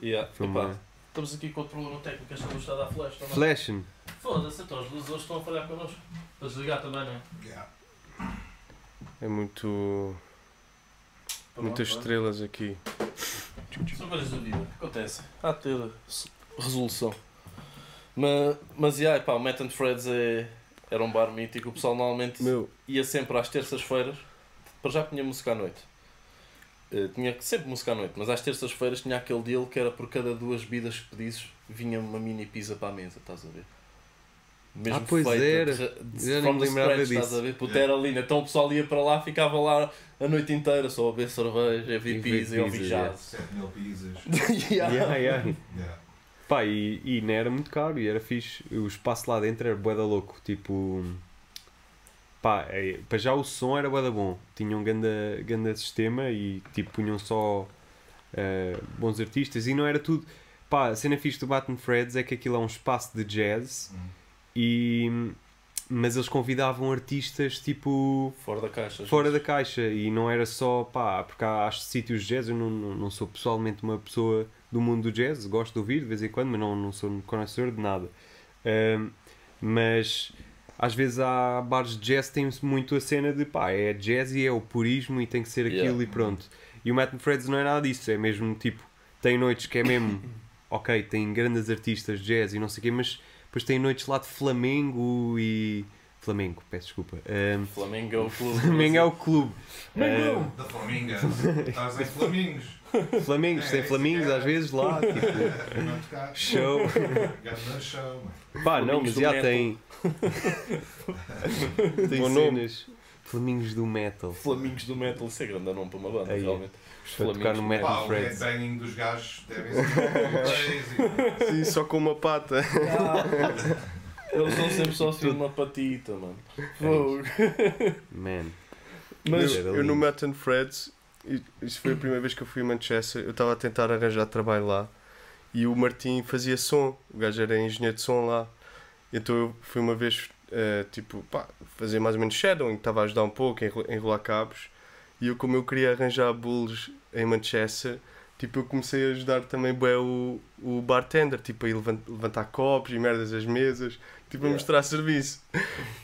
Yeah. Foi Epá, uma... Estamos aqui com outro problema técnico, esta luz está a dar flash também. Flashing! Foda-se, então as luzes hoje estão a falhar connosco. Para desligar também, não é? Yeah. É muito. Muitas Pronto, estrelas aqui. São coisas da vida, acontece. Há de ter resolução. Mas, mas yeah, pá, o Matt and Freds é, era um bar mítico. O pessoal normalmente Meu, ia sempre às terças-feiras. Para já tinha música à noite. Eh, tinha sempre música à noite, mas às terças-feiras tinha aquele deal que era por cada duas bebidas que pedisses vinha uma mini pizza para a mesa, estás a ver? Mesmo Ah, pois feita, era. de- de- Já from me the scratch, disso. Estás a ver? Puta, era lindo. Então o pessoal ia para lá, ficava lá a noite inteira só a beber cerveja, a ver E pizza e a ouvir pizza, jazz. 7 mil pizzas. (laughs) Yeah. Yeah, yeah. Yeah. Pá, e, e não era muito caro e era fixe. O espaço lá dentro era bué da louco. Tipo, pá, é, para já o som era bué da bom. Tinham um ganda, ganda sistema e tipo, punham só eh, bons artistas e não era tudo. Pá, a cena fixe do Baton Freds é que aquilo é um espaço de jazz Hum. e. Mas eles convidavam artistas tipo Fora da caixa. fora da caixa e não era só pá, porque há, há sítios de jazz, eu não, não, não sou pessoalmente uma pessoa do mundo do jazz, gosto de ouvir de vez em quando, mas não, não sou conhecedor de nada. Mas às vezes há bares de jazz têm muito a cena de pá, é jazz e é o purismo e tem que ser aquilo Yeah. e pronto. E o Matt Freds não é nada disso, é mesmo tipo, tem noites que é mesmo, (coughs) ok, tem grandes artistas de jazz e não sei o quê, mas depois tem noites lá de Flamengo e. Flamengo, peço desculpa. Ahm, Flamengo é o clube. Flamengo é o clube. Ahm, Da Flaminga. Estás em Flamingos. Flamingos, É, tem isso flamingos é. às vezes lá, (laughs) tipo, show. Show, mano. Pá, não, Flamingos mas já tem. (laughs) tem Bom nome. cenas. Flamingos do metal. Flamingos do metal, isso é grande nome para uma banda, Aí, realmente. para tocar no do metal. Pá, o Freds. headbanging dos gajos deve ser (laughs) sim, só com uma pata. Eles são sempre só (laughs) assim uma patita, mano. Fogo. (laughs) Man. Mas Era eu no. Matt and Freds isso foi a primeira vez que eu fui a Manchester. Eu estava a tentar arranjar trabalho lá e o Martim fazia som. O gajo era engenheiro de som lá. Então eu fui uma vez, eh, tipo, pá, fazer mais ou menos shadowing, estava a ajudar um pouco, enrolar cabos. E eu, como eu queria arranjar bulls em Manchester, tipo, eu comecei a ajudar também bué, o, o bartender, tipo, a levantar copos e merdas às mesas, tipo, a mostrar serviço.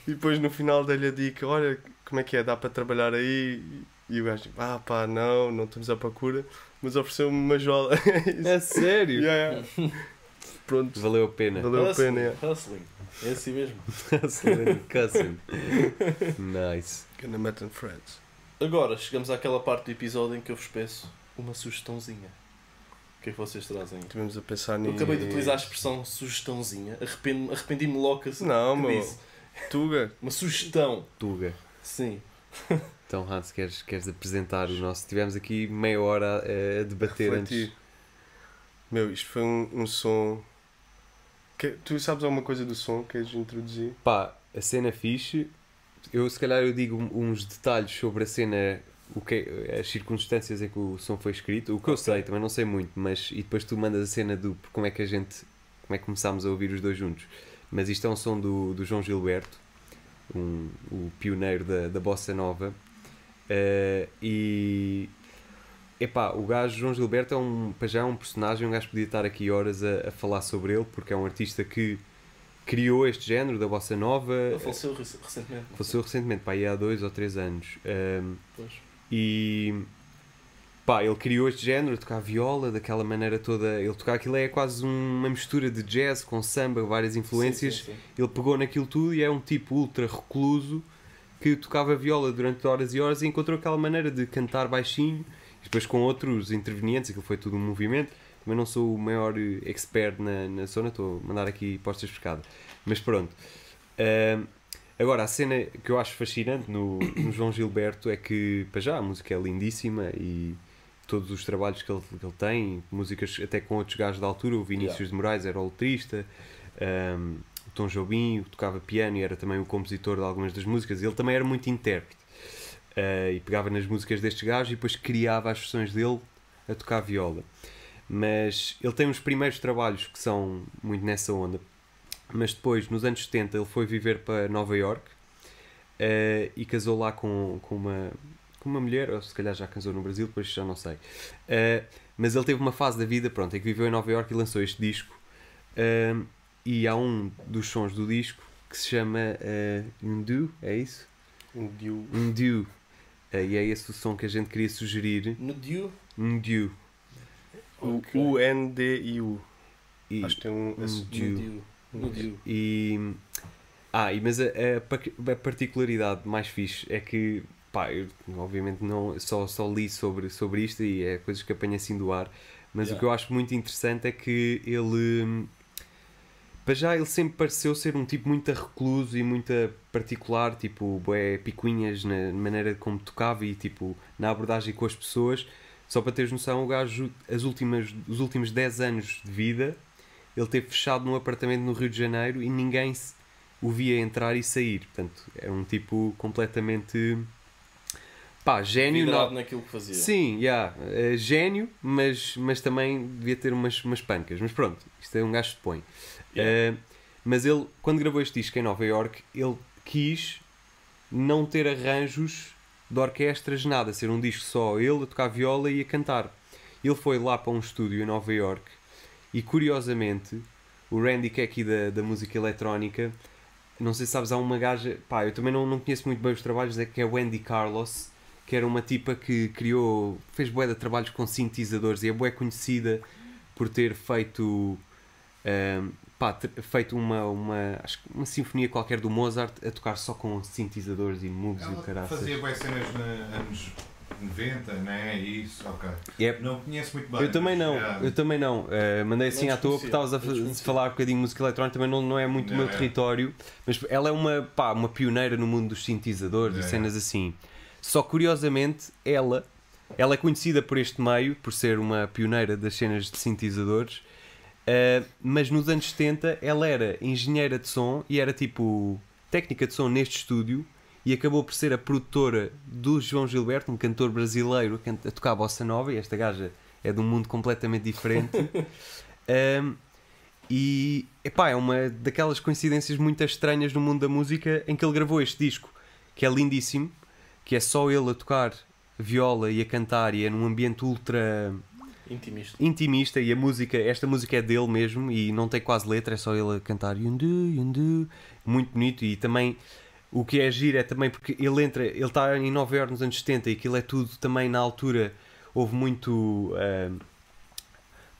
E depois no final dei-lhe a dica: olha, como é que é? Dá para trabalhar aí? E o gajo, ah pá, não, não estamos à procura, mas ofereceu-me uma jola. (laughs) É sério? Yeah, yeah. (laughs) Pronto, Valeu a pena. valeu a Hustling, pena. yeah. Hustling. É assim mesmo. (laughs) Cousin. Nice. Gonna met and friends. Agora chegamos àquela parte do episódio em que eu vos peço uma sugestãozinha. O que é que vocês trazem? Estivemos a pensar Eu nisso. acabei de utilizar a expressão sugestãozinha. Arrependo- Arrependi-me logo assim. Não, meu. disse. Tuga. Uma sugestão. Tuga. Sim. (laughs) Então, Hans, queres, queres apresentar o nosso? Tivemos aqui meia hora a, a debater refletir. antes. Meu, isto foi um, um som. Que, tu sabes alguma coisa do som que queres introduzir? Pá, a cena fixe. Eu, se calhar, eu digo uns detalhes sobre a cena, o que, as circunstâncias em que o som foi escrito. O que eu sei, também não sei muito, mas. E depois tu mandas a cena do como é que a gente. Como é que começámos a ouvir os dois juntos. Mas isto é um som do, do João Gilberto, um, o pioneiro da, da Bossa Nova. Eh, e. Epá, o gajo João Gilberto é um, para já é um personagem, um gajo podia estar aqui horas a, a falar sobre ele, porque é um artista que criou este género da bossa nova. Ele faleceu rec- recentemente. Faleceu recentemente, pá, aí há dois ou três anos. Pois. E pá, ele criou este género, tocar viola daquela maneira toda. Ele tocar aquilo é quase uma mistura de jazz com samba, várias influências. Sim, sim, sim. Ele pegou naquilo tudo e é um tipo ultra recluso que tocava viola durante horas e horas e encontrou aquela maneira de cantar baixinho e depois com outros intervenientes, aquilo foi tudo um movimento. Também não sou o maior eh, expert na, na zona, estou a mandar aqui postas pescada. Mas pronto. Ahm, agora, a cena que eu acho fascinante no, no João Gilberto é que, para já, a música é lindíssima e todos os trabalhos que ele, que ele tem, músicas até com outros gajos da altura, o Vinícius Yeah. de Moraes era o letrista, ahm, o Tom Jobim tocava piano e era também o compositor de algumas das músicas, ele também era muito intérprete. Ah, e pegava nas músicas destes gajos e depois criava as versões dele a tocar viola. Mas ele tem uns primeiros trabalhos que são muito nessa onda. Mas depois, nos anos 70, ele foi viver para Nova York eh, e casou lá com, com, uma, com uma mulher, ou se calhar já casou no Brasil, depois já não sei. Eh, mas ele teve uma fase da vida, pronto, em que viveu em Nova York e lançou este disco. Eh, e há um dos sons do disco que se chama uh, Undu, é isso? Undu. Eh, e é esse o som que a gente queria sugerir. Undu. O Ok. U-N-D-I-U. Acho que tem um. Dew. No Dew. E. Ah, e, mas a, a pa- a particularidade mais fixe é que, pá, eu obviamente não, só, só li sobre, sobre isto e é coisas que apanho assim do ar, mas Yeah. o que eu acho muito interessante é que ele. Para já, ele sempre pareceu ser um tipo muito recluso e muito particular, tipo, bué picuinhas na maneira como tocava e, tipo, na abordagem com as pessoas. Só para teres noção, o gajo, as últimas, os últimos 10 anos de vida, ele teve fechado num apartamento no Rio de Janeiro e ninguém se- o via entrar e sair. Portanto, era um tipo completamente. pá, gênio. Não- naquilo que fazia. Sim, yeah, é gênio, mas, mas também devia ter umas, umas pancas. Mas pronto, isto é um gajo que põe. Yeah. mas ele, quando gravou este disco em Nova York, ele quis não ter arranjos de orquestras, nada, ser um disco só ele a tocar viola e a cantar. Ele foi lá para um estúdio em Nova York e curiosamente o Randy que é aqui da, da música eletrónica, não sei se sabes, há uma gaja, pá, eu também não, não conheço muito bem os trabalhos, é que é Wendy Carlos, que era uma tipa que criou, fez bué de trabalhos com sintetizadores e é bué conhecida por ter feito ahm, pá, ter feito uma, uma, acho que uma sinfonia qualquer do Mozart a tocar só com sintetizadores e moves e o fazia boas cenas nos anos 90, né? Isso, ok. Yep. Não conheço muito bem. Eu também não, ah, eu também não. Uh, mandei assim Não à toa porque estavas a falar um bocadinho de música eletrónica, também não, não é muito o meu é. território, mas ela é uma, pá, uma pioneira no mundo dos sintetizadores e É. cenas assim. Só curiosamente, ela, ela é conhecida por este meio, por ser uma pioneira das cenas de sintetizadores, uh, mas nos anos 70 ela era engenheira de som e era tipo técnica de som neste estúdio e acabou por ser a produtora do João Gilberto, um cantor brasileiro a tocar bossa nova, e esta gaja é de um mundo completamente diferente. (laughs) Um, e epá, é uma daquelas coincidências muito estranhas no mundo da música em que ele gravou este disco, que é lindíssimo, que é só ele a tocar viola e a cantar, e é num ambiente ultra Intimista. intimista e a música, esta música é dele mesmo e não tem quase letra, é só ele a cantar Yundu, Yundu, muito bonito e também o que é giro é também porque ele entra, ele está em Nova Iorque nos anos 70 e aquilo é tudo também na altura houve muito ah,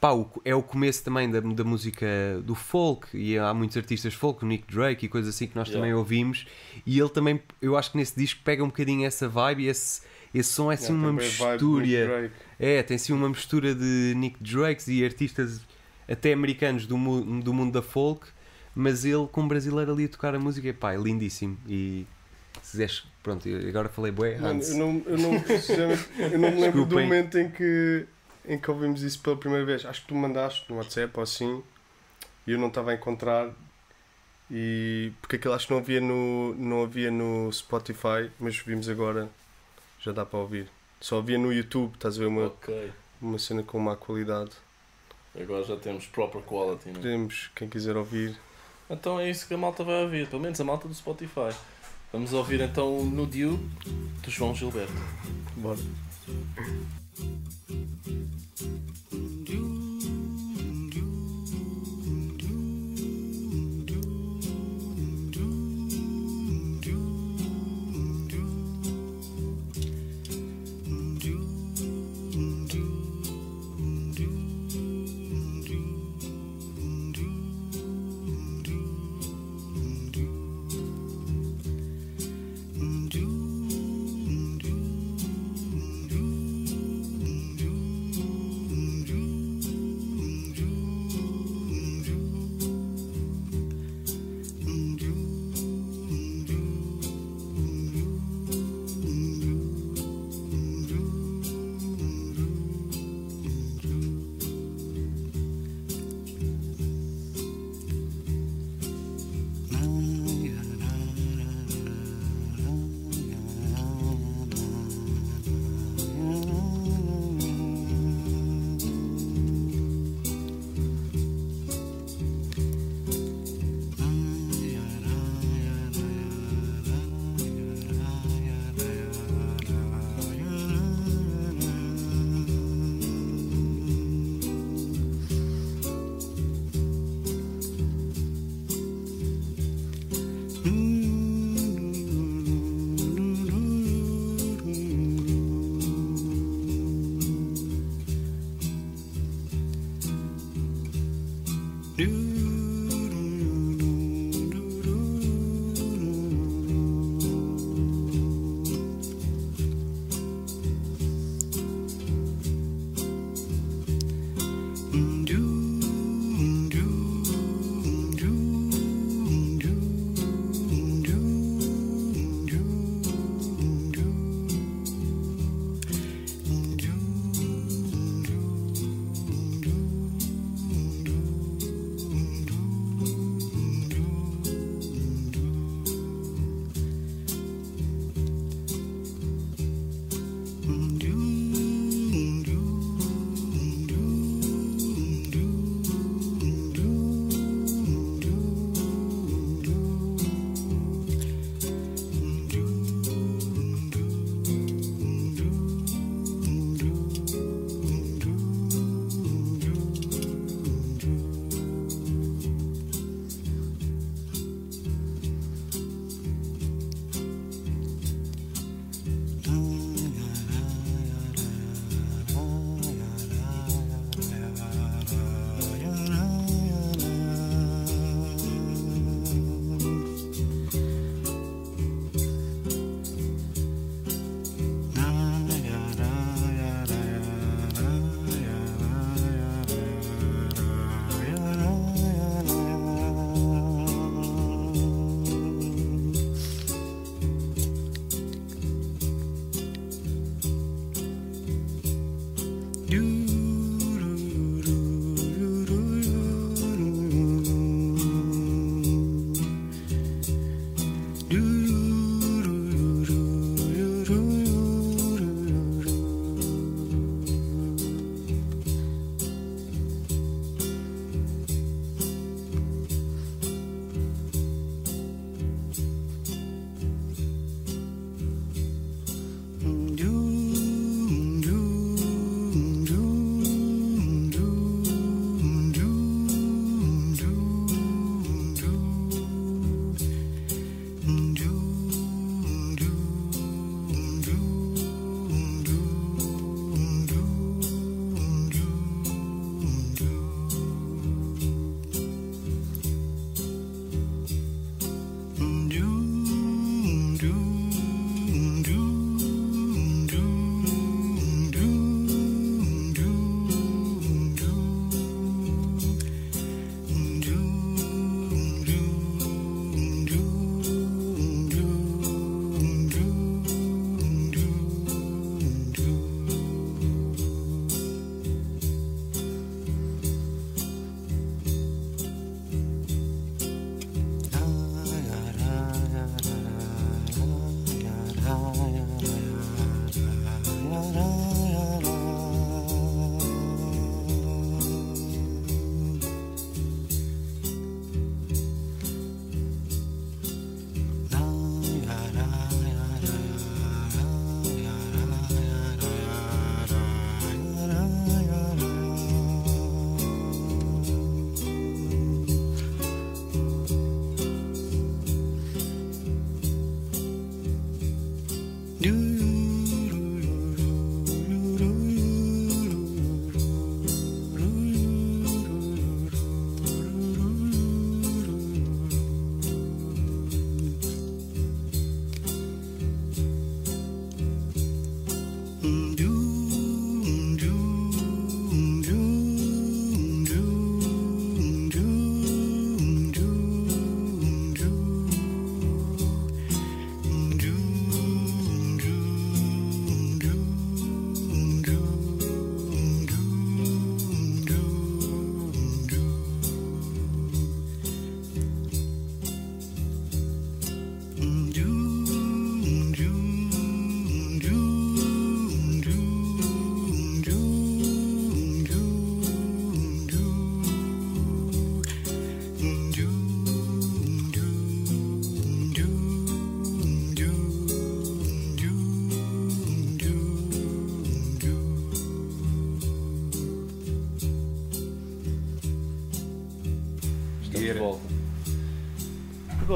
pá, é o começo também da, da música do folk e há muitos artistas folk, o Nick Drake e coisas assim que nós Yeah. também ouvimos. E ele também, eu acho que nesse disco pega um bocadinho essa vibe e esse, esse som é assim Yeah, uma mistura. É, tem assim uma mistura de Nick Drakes e artistas até americanos do, do mundo da folk, mas ele com um brasileiro ali a tocar a música, é pá, é lindíssimo. E se quiseres, pronto, eu agora falei bué, Hans. eu não, eu não, eu não me lembro do momento em que, em que ouvimos isso pela primeira vez. Acho que tu mandaste no WhatsApp ou assim e eu não estava a encontrar. E porque aquilo acho que não havia no, não havia no Spotify, mas vimos agora, já dá para ouvir. Só havia no YouTube, estás a ver uma, Ok. uma cena com má qualidade. Agora já temos proper quality, né? Podemos, quem quiser ouvir. Então é isso que a malta vai ouvir, pelo menos a malta do Spotify. Vamos ouvir então No Dew do João Gilberto. Bora.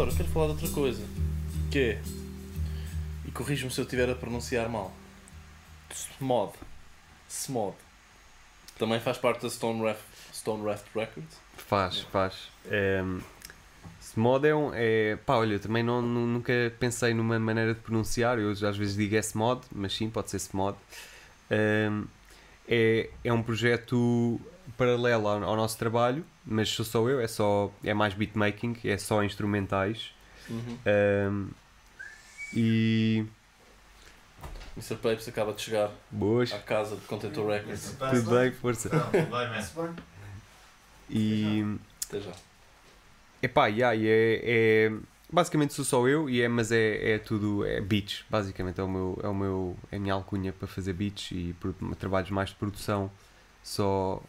Agora, quero falar de outra coisa. Que é. E corrijo-me se eu estiver a pronunciar mal. Smod. Smod. Também faz parte da Stone Raft, Stone Raft Records. Faz, faz. Um, Smod é um. É, pá, olha, também não, nu- nunca pensei numa maneira de pronunciar. Eu às vezes digo S-Mod, mas sim, pode ser Smod. Um, é, é um projeto paralelo ao, ao nosso trabalho, mas sou só eu, é, só, é mais beatmaking, é só instrumentais. Uhum. Um, e. Mr. Papes acaba de chegar Boas, à casa de Contentor Records. tudo bem, força. Vai, man. E. Até já. Epá, yeah, e é, é- Basicamente sou só eu, e é, mas é, é tudo. É beats, basicamente. É, o meu, é, o meu, é a minha alcunha para fazer beats e trabalhos mais de produção. Só.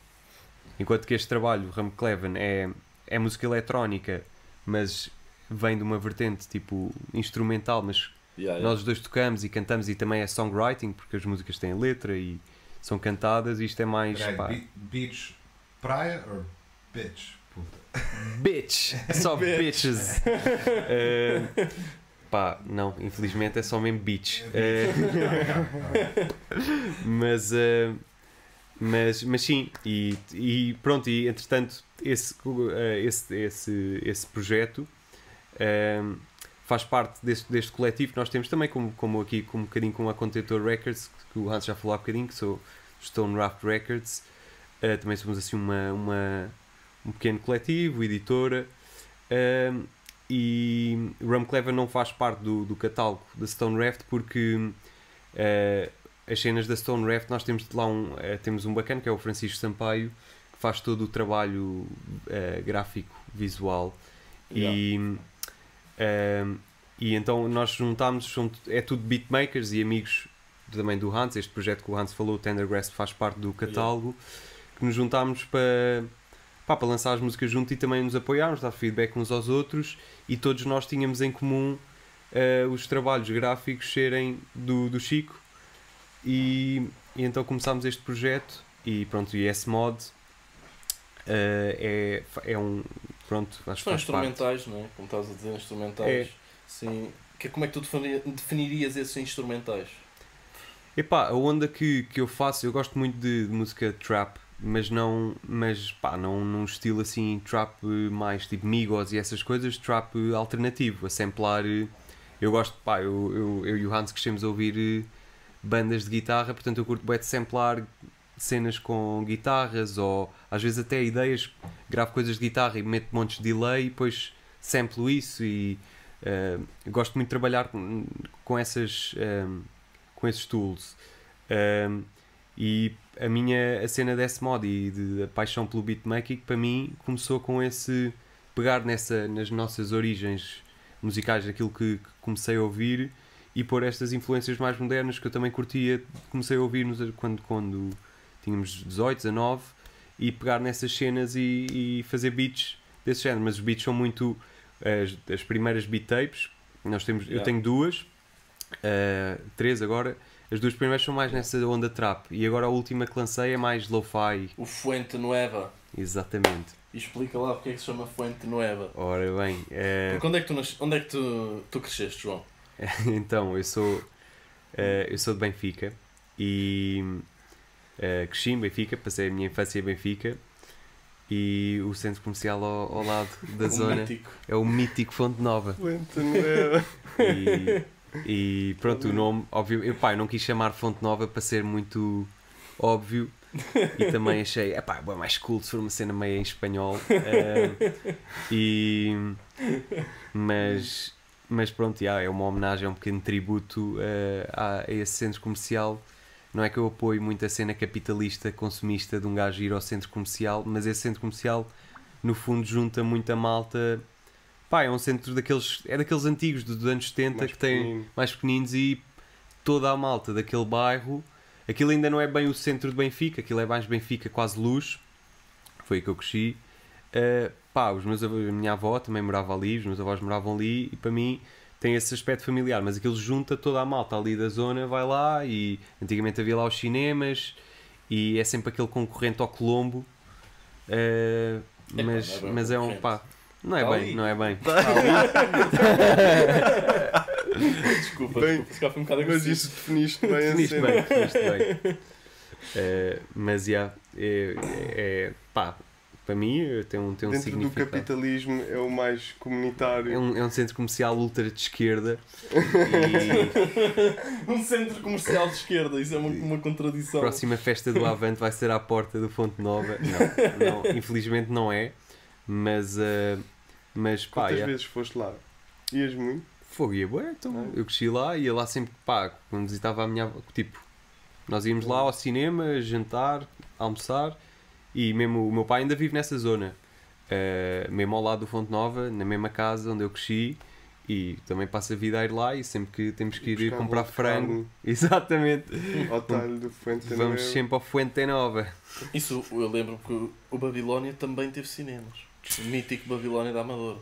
Enquanto que este trabalho, Ram Cleven, é, é música eletrónica, mas vem de uma vertente tipo instrumental, mas Yeah, yeah. nós os dois tocamos e cantamos e também é songwriting, porque as músicas têm letra e são cantadas, e isto é mais. Peraí, pá, be- beach, praia ou bitch? Puta. Bitch! (laughs) Só bitches! Eh, pá, não, infelizmente é só mesmo bitch. Eh, (laughs) mas, eh, mas, mas sim, e, e pronto, e entretanto, esse, eh, esse, esse, esse projeto eh, faz parte deste, deste coletivo que nós temos também, como, como aqui, como um bocadinho com a Contentor Records, que o Hans já falou há bocadinho, que sou Stone Raft Records. Eh, também somos assim uma, uma, um pequeno coletivo, editora. Ahm, e Rum Clever não faz parte do, do catálogo da Stone Raft porque eh, as cenas da Stone Raft nós temos lá um, eh, temos um bacana que é o Francisco Sampaio que faz todo o trabalho eh, gráfico visual. E, ahm, e então nós juntámos é tudo beatmakers e amigos também do Hans, este projeto que o Hans falou, o Tendergrass faz parte do catálogo que nos juntámos para pá, para lançar as músicas junto e também nos apoiarmos, dar feedback uns aos outros. E todos nós tínhamos em comum eh, os trabalhos gráficos serem do, do Chico e, e então começámos este projeto e pronto, e esse mod é, é um pronto, acho São faz parte. instrumentais, não é? Como estás a dizer, instrumentais. É. Sim. Que, como é que tu defini- definirias esses instrumentais? Epá, a onda que, que eu faço, eu gosto muito de, de música trap, mas não, mas pá, não num estilo assim trap eh, mais tipo Migos e essas coisas, trap eh, alternativo, a samplar. eh, Eu gosto, pá, eu, eu, eu e o Hans crescemos a ouvir eh, bandas de guitarra, portanto eu curto bem de samplar cenas com guitarras ou às vezes até ideias, gravo coisas de guitarra e meto montes de delay e depois samplo isso e eu gosto muito de trabalhar com, com essas eh, com esses tools. Um, e a minha a cena desse mod e de, a paixão pelo beatmaking para mim começou com esse pegar nessa nas nossas origens musicais daquilo que, que comecei a ouvir e pôr estas influências mais modernas que eu também curtia comecei a ouvir nos, quando, quando tínhamos 18, 19 e pegar nessas cenas e, e fazer beats desse género, mas os beats são muito as, as primeiras beat tapes nós temos, eu Yeah. tenho duas uh, três agora as duas primeiras são mais nessa onda trap e agora a última que lancei é mais lo-fi O Fuente Nueva. exatamente E explica lá porque é que se chama Fuente Nueva. ora bem eh, Porque onde é que tu, nas... onde é que tu, tu cresceste, João? (laughs) então eu sou Eh, eu sou de Benfica e eh, cresci em Benfica, passei a minha infância em Benfica e o centro comercial ao, ao lado da O (laughs) zona mítico. é o mítico Fonte Nova. (laughs) E, e pronto, o nome, óbvio, eu, pá, eu não quis chamar Fonte Nova para ser muito óbvio e também achei, é pá, é mais cool se for uma cena meio em espanhol. eh, e, mas, mas pronto, já, é uma homenagem, é um pequeno tributo eh, a, a esse centro comercial. Não é que eu apoio muito a cena capitalista, consumista de um gajo ir ao centro comercial, mas esse centro comercial, no fundo, junta muita malta. Pá, é um centro daqueles, é daqueles antigos dos anos 70 Mais que tem mais pequeninos e toda a malta daquele bairro. Aquilo ainda não é bem o centro de Benfica, aquilo é mais Benfica, quase luz. Foi aí que eu cresci. Uh, pá, os meus avós, a minha avó também morava ali, os meus avós moravam ali e para mim tem esse aspecto familiar, mas aquilo junta toda a malta ali da zona, vai lá e antigamente havia lá os cinemas e é sempre aquele concorrente ao Colombo. Uh, mas, é bem mas é um pá, não é Tá bem, ali. não é bem. Desculpa, Bem, desculpa, se calhar foi um bocado Mas isso definiste bem Definiste cena. bem, definiste bem. Eh, mas já, é, é- pá, para mim tem um, tem um Dentro do significado. capitalismo é o mais comunitário. É um, é um centro comercial ultra de esquerda e (laughs) Um centro comercial de esquerda, isso é uma, uma a contradição. próxima festa do Avante vai ser à porta do Fonte Nova. Não, não, infelizmente não é, mas, eh, mas pá, Quantas já. vezes foste lá? Ias muito? Fogo ia bué, então eu cresci lá, ia lá sempre, pá, quando visitava a minha tipo, nós íamos lá ao cinema, jantar, almoçar, e mesmo o meu pai ainda vive nessa zona, eh, mesmo ao lado do Fonte Nova, na mesma casa onde eu cresci, e também passa a vida a ir lá, e sempre que temos que ir Buscar comprar de frango, (laughs) exatamente, Ao talho do Fuente vamos Nova. sempre ao Fuente Nova. Isso eu lembro que o- Babilónia também teve cinemas. O mítico Babilónia da Amadora.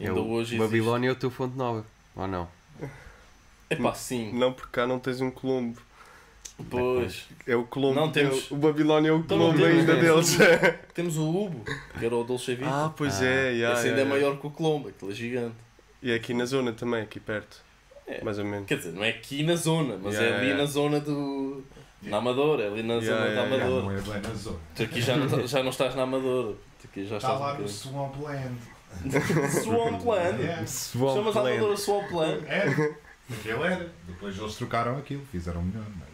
É Ainda o hoje Babilónia é o teu Fonte Nova, ou não? É pá, sim. Não, porque cá não tens um Colombo. Pois. É o Colombo. Não temos. dele. O Babilónia é o Então não Colombo temos, ainda né? deles. Temos (laughs) o Ubo, que era o Dolce Vita. ah, pois Ah. é. Yeah, Esse ainda yeah, é yeah. maior que o Colombo, aquele é gigante. E é aqui na zona também, aqui perto. É. Mais ou menos. Quer dizer, não é aqui na zona, mas Yeah, é ali yeah. na zona do. Na Amadora, é ali na Yeah, zona yeah, da Amadora. não é bem na zona. Tu aqui já não, já não estás na Amadora. Tu aqui já Está estás lá um no Swampland. bocadinho. Swampland. (laughs) É, Chamas a Amadora Swampland. era. Aquele era. Depois eles trocaram aquilo, fizeram melhor, mas.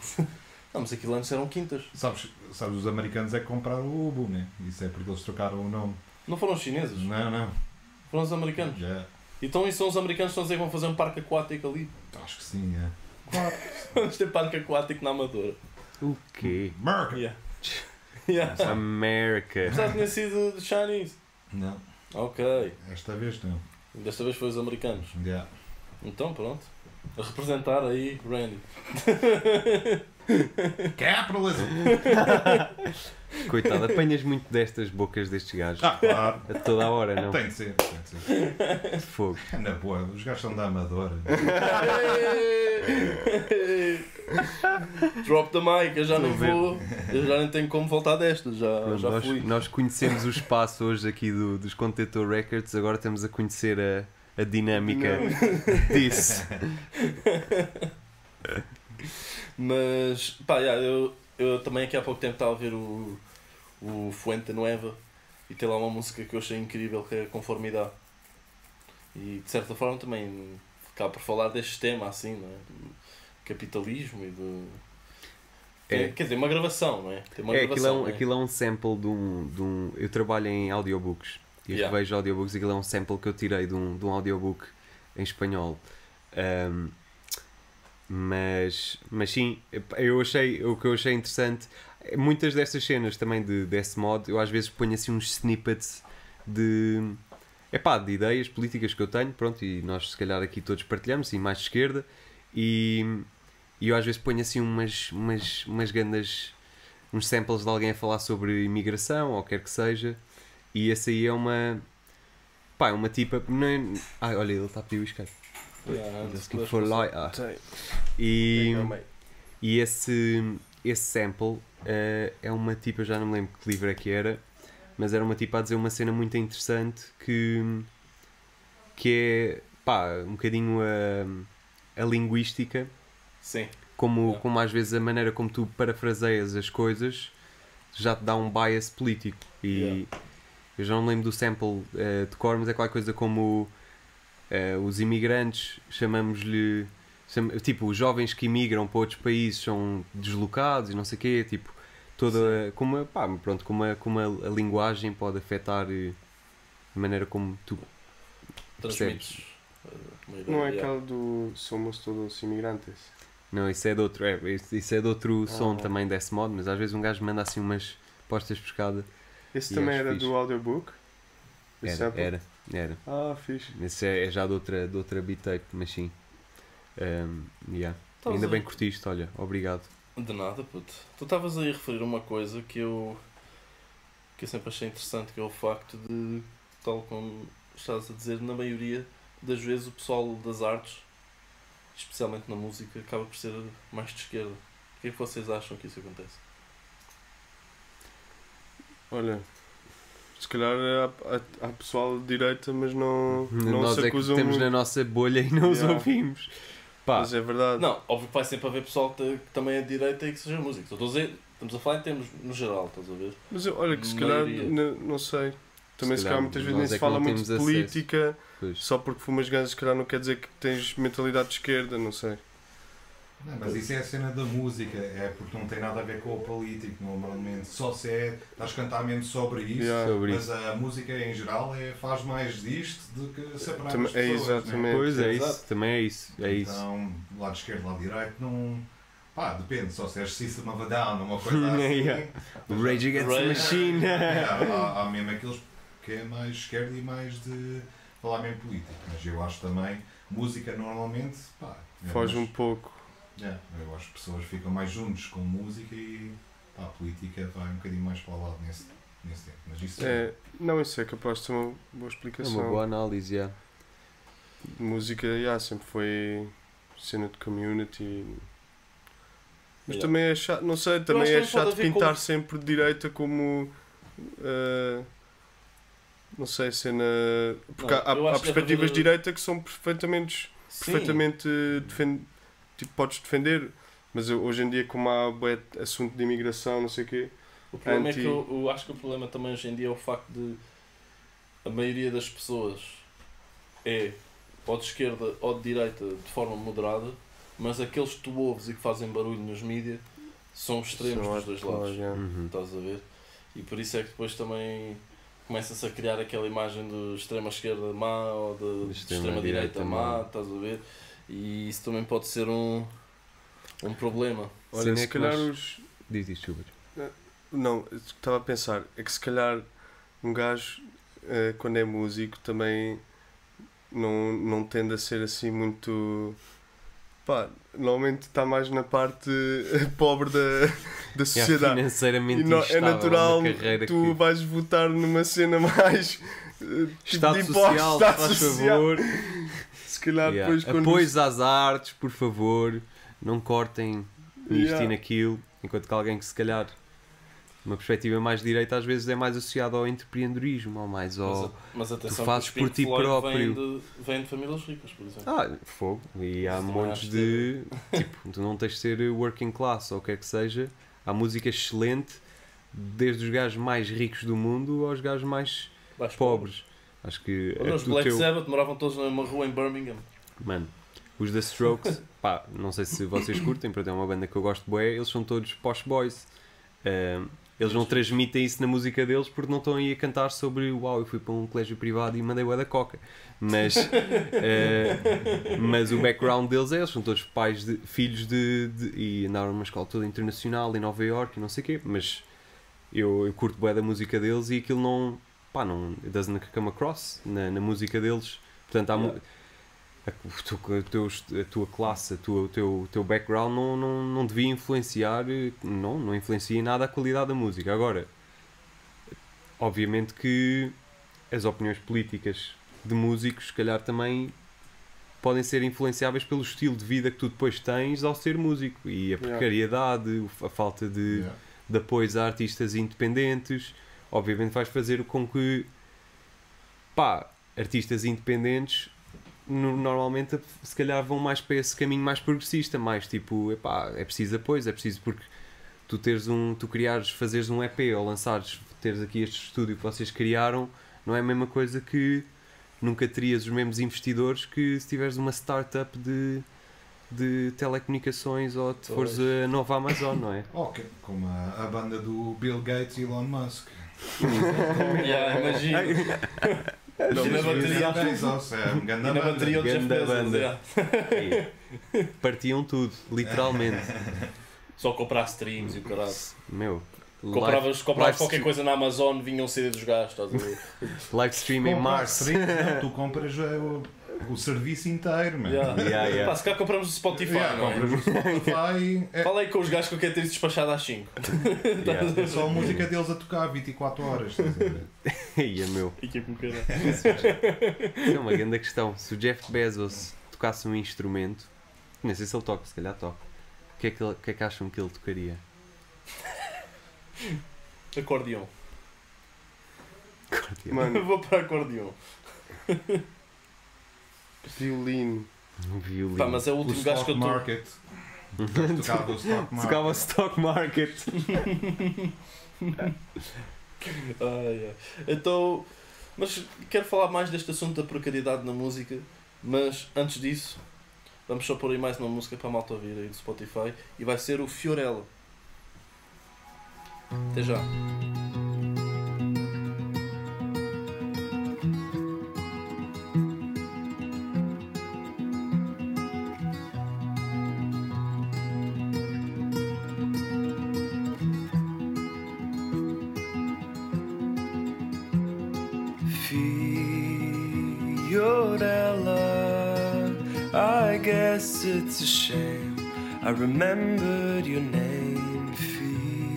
(laughs) Não, mas aquilo antes eram quintas. Sabes, sabes, os americanos é que compraram o Ubu, né? Isso é porque eles trocaram o nome. Não foram os chineses, Não, não. foram os americanos. Já. Então isso são os americanos que estão a dizer que vão fazer um parque aquático ali. Acho que sim, é. (laughs) Vamos ter parque aquático na Amadora. O quê? America! Yeah. (laughs) yeah. América. Já tinha sido de Chinese. Não, Ok. esta vez não. Desta vez foi os americanos. Já. Então pronto. A representar aí Randy. (laughs) Capitalism! (laughs) Coitado, apanhas muito destas bocas destes gajos. Ah, claro. A toda a hora, não? Tem de ser, tem de ser. Fogo. Na boa, os gajos são da Amadora. (laughs) Drop the mic, eu já Estou ver. vou. Eu já nem tenho como voltar desta, já, Pronto, já nós, fui. nós conhecemos o espaço hoje aqui do, dos Contentor Records, agora estamos a conhecer a, a dinâmica disso. Mas, pá, yeah, eu, eu também aqui há pouco tempo estava a ver o, o Fuente Nueva e tem lá uma música que eu achei incrível que é Conformidade. E de certa forma também acaba por falar deste tema assim, não é? Do capitalismo e do. É. É, quer dizer, uma gravação, não é? Tem uma É, aquilo é, gravação. um, não é? aquilo é um sample de um, de um. Eu trabalho em audiobooks e Yeah. revejo audiobooks. Aquilo é um sample que eu tirei de um, de um audiobook em espanhol. Ahm, mas, mas sim, eu achei, o que eu achei interessante, muitas destas cenas também de, desse modo, eu às vezes ponho assim uns snippets de. Epá, de ideias políticas que eu tenho, pronto, e nós se calhar aqui todos partilhamos, e mais de esquerda, e, e eu às vezes ponho assim umas, umas, umas grandes uns samples de alguém a falar sobre imigração ou quer que seja e esse aí é uma pá, é uma tipa não é... ai olha ele está a pedir o isqueiro Yeah, for light. Ah. Sei. e, e esse esse sample eh, é uma tipa já não me lembro que livro é que era mas era uma tipa a dizer uma cena muito interessante que que é pá, um bocadinho a, a linguística, Sim. como, Yeah. como às vezes a maneira como tu parafraseias as coisas já te dá um bias político. E Yeah. Eu já não me lembro do sample eh, de cor, mas é qualquer coisa como eh, os imigrantes, chamamos-lhe. cham- tipo, os jovens que imigram para outros países são deslocados e não sei o quê, tipo, toda. Como, a- pá, pronto, como, a, como a, a linguagem pode afetar eh, a maneira como tu. Transmites. Não é yeah. aquele do Somos Todos Imigrantes? Não, isso é de outro, é, isso é de outro som Ah. também desse modo, mas às vezes um gajo manda assim umas postas de pescada. Esse E também era fixe. do audiobook? Era, era, era. Ah, fixe. Esse é, é já de outra, de outra beat tape, mas sim. Um, yeah. Ainda a- bem que curtiste, olha, obrigado. De nada, puto. Tu estavas aí a referir uma coisa que eu que eu sempre achei interessante, que é o facto de, tal como estás a dizer, na maioria das vezes o pessoal das artes, especialmente na música, acaba por ser mais de esquerda. O que é que vocês acham que isso acontece? Olha, se calhar há, há- há pessoal de direita, mas não, não Nós se é que acusam estamos muito. na nossa bolha e não os Yeah. ouvimos. Pá, Mas é verdade. Não, óbvio que vai sempre haver pessoal que, que também é de direita e que seja músico. Estou a dizer, estamos a falar em termos no geral, estás a ver? Mas eu- olha que se calhar, Maioria. n- não sei. Também se, Se calhar muitas vezes nem é se que fala não muito temos de política, pois. só porque fumas ganzas, se calhar não quer dizer que tens mentalidade de esquerda, não sei. Não, mas isso é a cena da música, é porque não tem nada a ver com o político, normalmente. Só se é, estás a cantar mesmo sobre isso, Yeah. Sobre mas isso. a música em geral é, faz mais disto do que separar Também- as é pessoas. né? exatamente. Pois é Exato. isso, também é isso. É isso. Então, lado esquerdo, lado direito, não. Pá, depende, só se és System of a Down, uma coisa (laughs) assim. Yeah. Rage Against the Rage. Machine. (laughs) Yeah, há, (laughs) há mesmo aqueles que é mais esquerdo e mais de falar mesmo político, mas eu acho também, música normalmente, pá. é Foge um pouco. Yeah, eu acho que pessoas ficam mais juntos com música e pá, a política vai um bocadinho mais para o lado nesse, nesse tempo. Mas isso É, não, isso é capaz de ser uma boa É uma explicação. boa análise, yeah. Música, yeah, sempre foi cena de community. Mas Yeah. também é chato, não sei, também acho é chato pintar com- sempre de direita como. eh, não sei, cena. Porque Não, há, há perspectivas de direita que são perfeitamente. Sim. perfeitamente defen- tipo, podes defender. Mas eu- hoje em dia, como há assunto de imigração, não sei o quê. O problema é anti- que eu, eu acho que o problema também hoje em dia é o facto de a maioria das pessoas é ou de esquerda ou de direita de forma moderada, mas aqueles que tu ouves e que fazem barulho nos mídias são extremos São dos dois lados. Uhum. Estás a ver? E por isso é que depois também começa-se a criar aquela imagem de extrema esquerda má ou de, de extrema extrema, direita, direita má, má. estás a ver? E isso também pode ser um, um problema. Olha, se é calhar nós- os. Diz isto, Schubert. Não, eu estava a pensar, é que se calhar um gajo, eh, quando é músico, também não, não tende a ser assim muito. Pá, normalmente está mais na parte eh, (laughs) pobre da, da Yeah, (laughs) sociedade. financeiramente E no- é instável, natural, tu que... vais votar numa cena (laughs) mais. eh, tipo Estado de impostos, social, Estado faz social. favor. Se calhar Yeah. depois quando. Apoios às artes, por favor. Não cortem nisto Yeah. e naquilo. Enquanto que alguém que se calhar uma perspectiva mais direita às vezes é mais associada ao empreendedorismo ou mais Mas, ao... a- mas atenção, fazes que por ti Floyd próprio. Vêm de, vêm de famílias ricas, por exemplo. Ah, fogo. E há Isso montes de... Tipo, tu não tens de ser working class ou o que é que seja. Há música excelente desde os gajos mais ricos do mundo aos gajos mais Mais pobres. Acho que Olha, é os Black teu... Sabbath moravam todos numa rua em Birmingham. Mano, os The Strokes, (laughs) pá, não sei se vocês curtem, porque é uma banda que eu gosto de bué, eles são todos posh boys. Ahm, eles não transmitem isso na música deles porque não estão aí a cantar sobre uau, eu fui para um colégio privado e mandei bué da coca. Mas, (laughs) eh, mas o background deles é, eles são todos pais de filhos de, de- e andaram numa escola toda internacional em Nova York e não sei o quê, mas eu, eu curto bué da música deles e aquilo não, pá, não, it doesn't come across na, na música deles. Portanto, há, Yeah. a, o teu- a a tua classe, a tua, o teu, teu background não, não, não devia influenciar, não, não influencia em nada a qualidade da música. Agora, obviamente que as opiniões políticas de músicos, se calhar também podem ser influenciáveis pelo estilo de vida que tu depois tens ao ser músico e a precariedade, a falta de, Yeah. de apoios a artistas independentes, obviamente vais fazer com que pá, artistas independentes no- normalmente se calhar vão mais para esse caminho mais progressista, mais tipo, epá, é preciso apoio, é preciso porque tu teres um, tu criares, fazeres um EP ou lançares, teres aqui este estúdio que vocês criaram, não é a mesma coisa que nunca terias os mesmos investidores que se tiveres uma startup de, de telecomunicações ou se fores a nova Amazon, não é? Ok, como a, a banda do Bill Gates e Elon Musk. (laughs) Yeah, imagino. Não, E na bateria- é na bateria o Jeff Bezos. partiam tudo, literalmente. (laughs) Só comprar streams e o caralho. Meu, Compravas, live, compravas live qualquer coisa na Amazon, vinha um CD dos gajos, estás a ver? live stream em Mars. não, tu compras é, o, serviço inteiro, mano. Yeah. Yeah, yeah. Pá, se calhar compramos o Spotify, Yeah, não é? compras o Spotify, é, Fala aí com os gajos que eu quero ter isso despachado às 5. (laughs) Yeah. é só a música deles a tocar 24 horas. (laughs) Ia, meu. E que é uma grande questão. Se o Jeff Bezos tocasse um instrumento, nem sei se ele toca, se calhar toca. O que é que, ele- que, é que acham que ele tocaria? Acordeão. Mano, (laughs) Vou para acordeão. Violino. Um violino. Pá, mas é o O último gajo que eu estou. (laughs) market. Tocava o stock market. (laughs) Tocava stock market. Ah, yeah. Então, mas quero falar mais deste assunto da precariedade na música, mas antes disso, vamos só pôr aí mais uma música para a malta ouvir aí do Spotify e vai ser o Fiorella. Até já. I remembered your name, fee,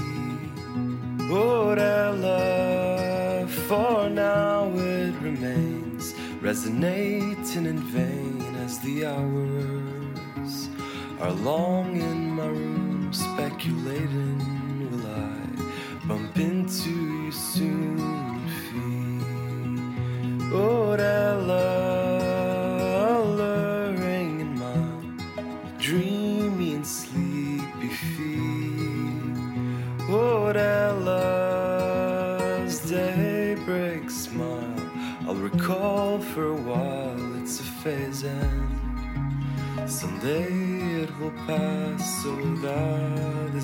whatever love, For now it remains, resonating in vain as the hours are long in my room, speculating. Will I bump into you soon,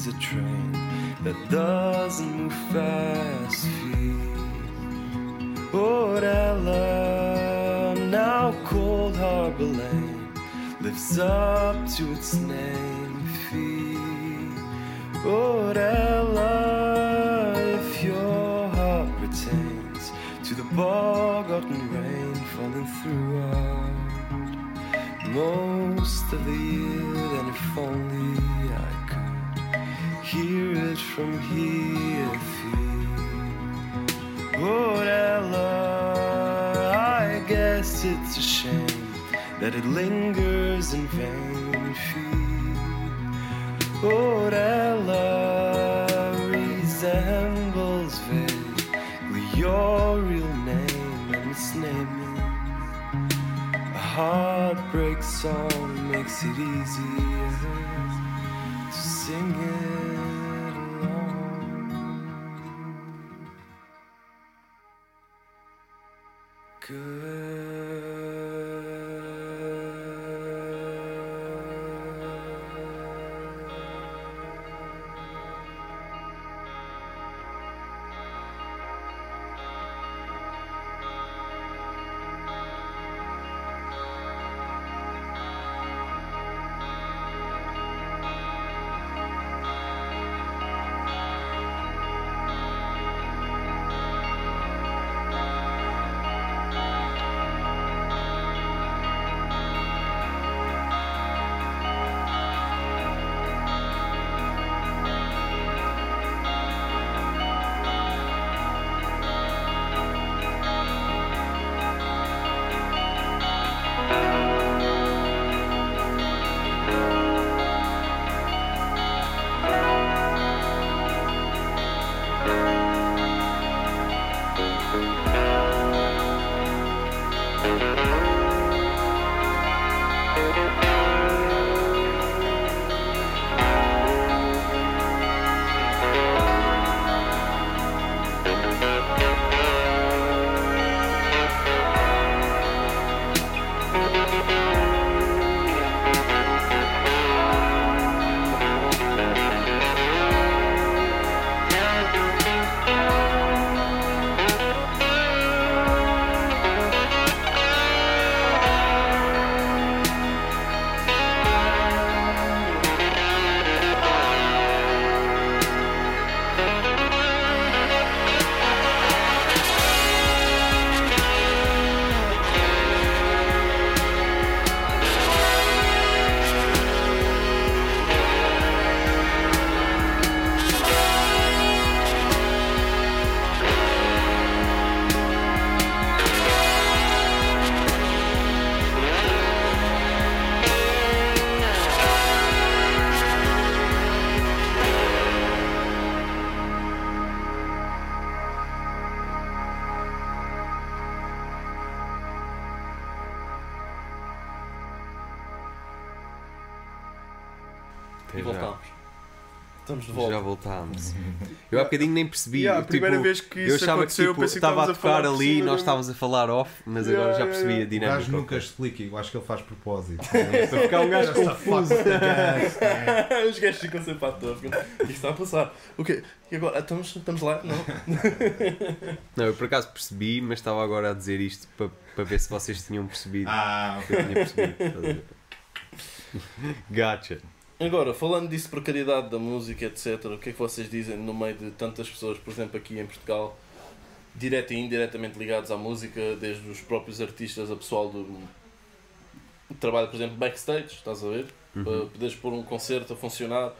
a train that doesn't move fast. Feet. Orella, now cold harbor lane lives up to its name. That it lingers in vain. Fee. Orella resembles vaguely your real name and misnaming. A heartbreak song makes it easier to sing it Até E já. voltámos. Estamos de volta. Já voltámos. Eu há bocadinho nem percebi. Yeah, a tipo, primeira vez que eu isso achava aconteceu, que eu tipo, estava a tocar ali e nós estávamos a falar off, mas Yeah, agora já percebi yeah. a O dinâmica. gajo nunca explica, eu acho que ele faz propósito. (laughs) Para ficar um gajo confuso. né? (laughs) Os gajos ficam sempre à toa. O que é está a passar? O quê? E agora? Estamos, estamos lá? Não. (laughs) Não, eu por acaso percebi, mas estava agora a dizer isto para, para ver se vocês tinham percebido. Ah, o que eu tinha percebido. Gotcha. Agora, falando disso, precariedade da música, etc., o que é que vocês dizem no meio de tantas pessoas, por exemplo, aqui em Portugal, direta e indiretamente ligados à música, desde os próprios artistas, a pessoal do trabalho, por exemplo, backstage, estás a ver? Para Uhum. poderes pôr um concerto a funcionar,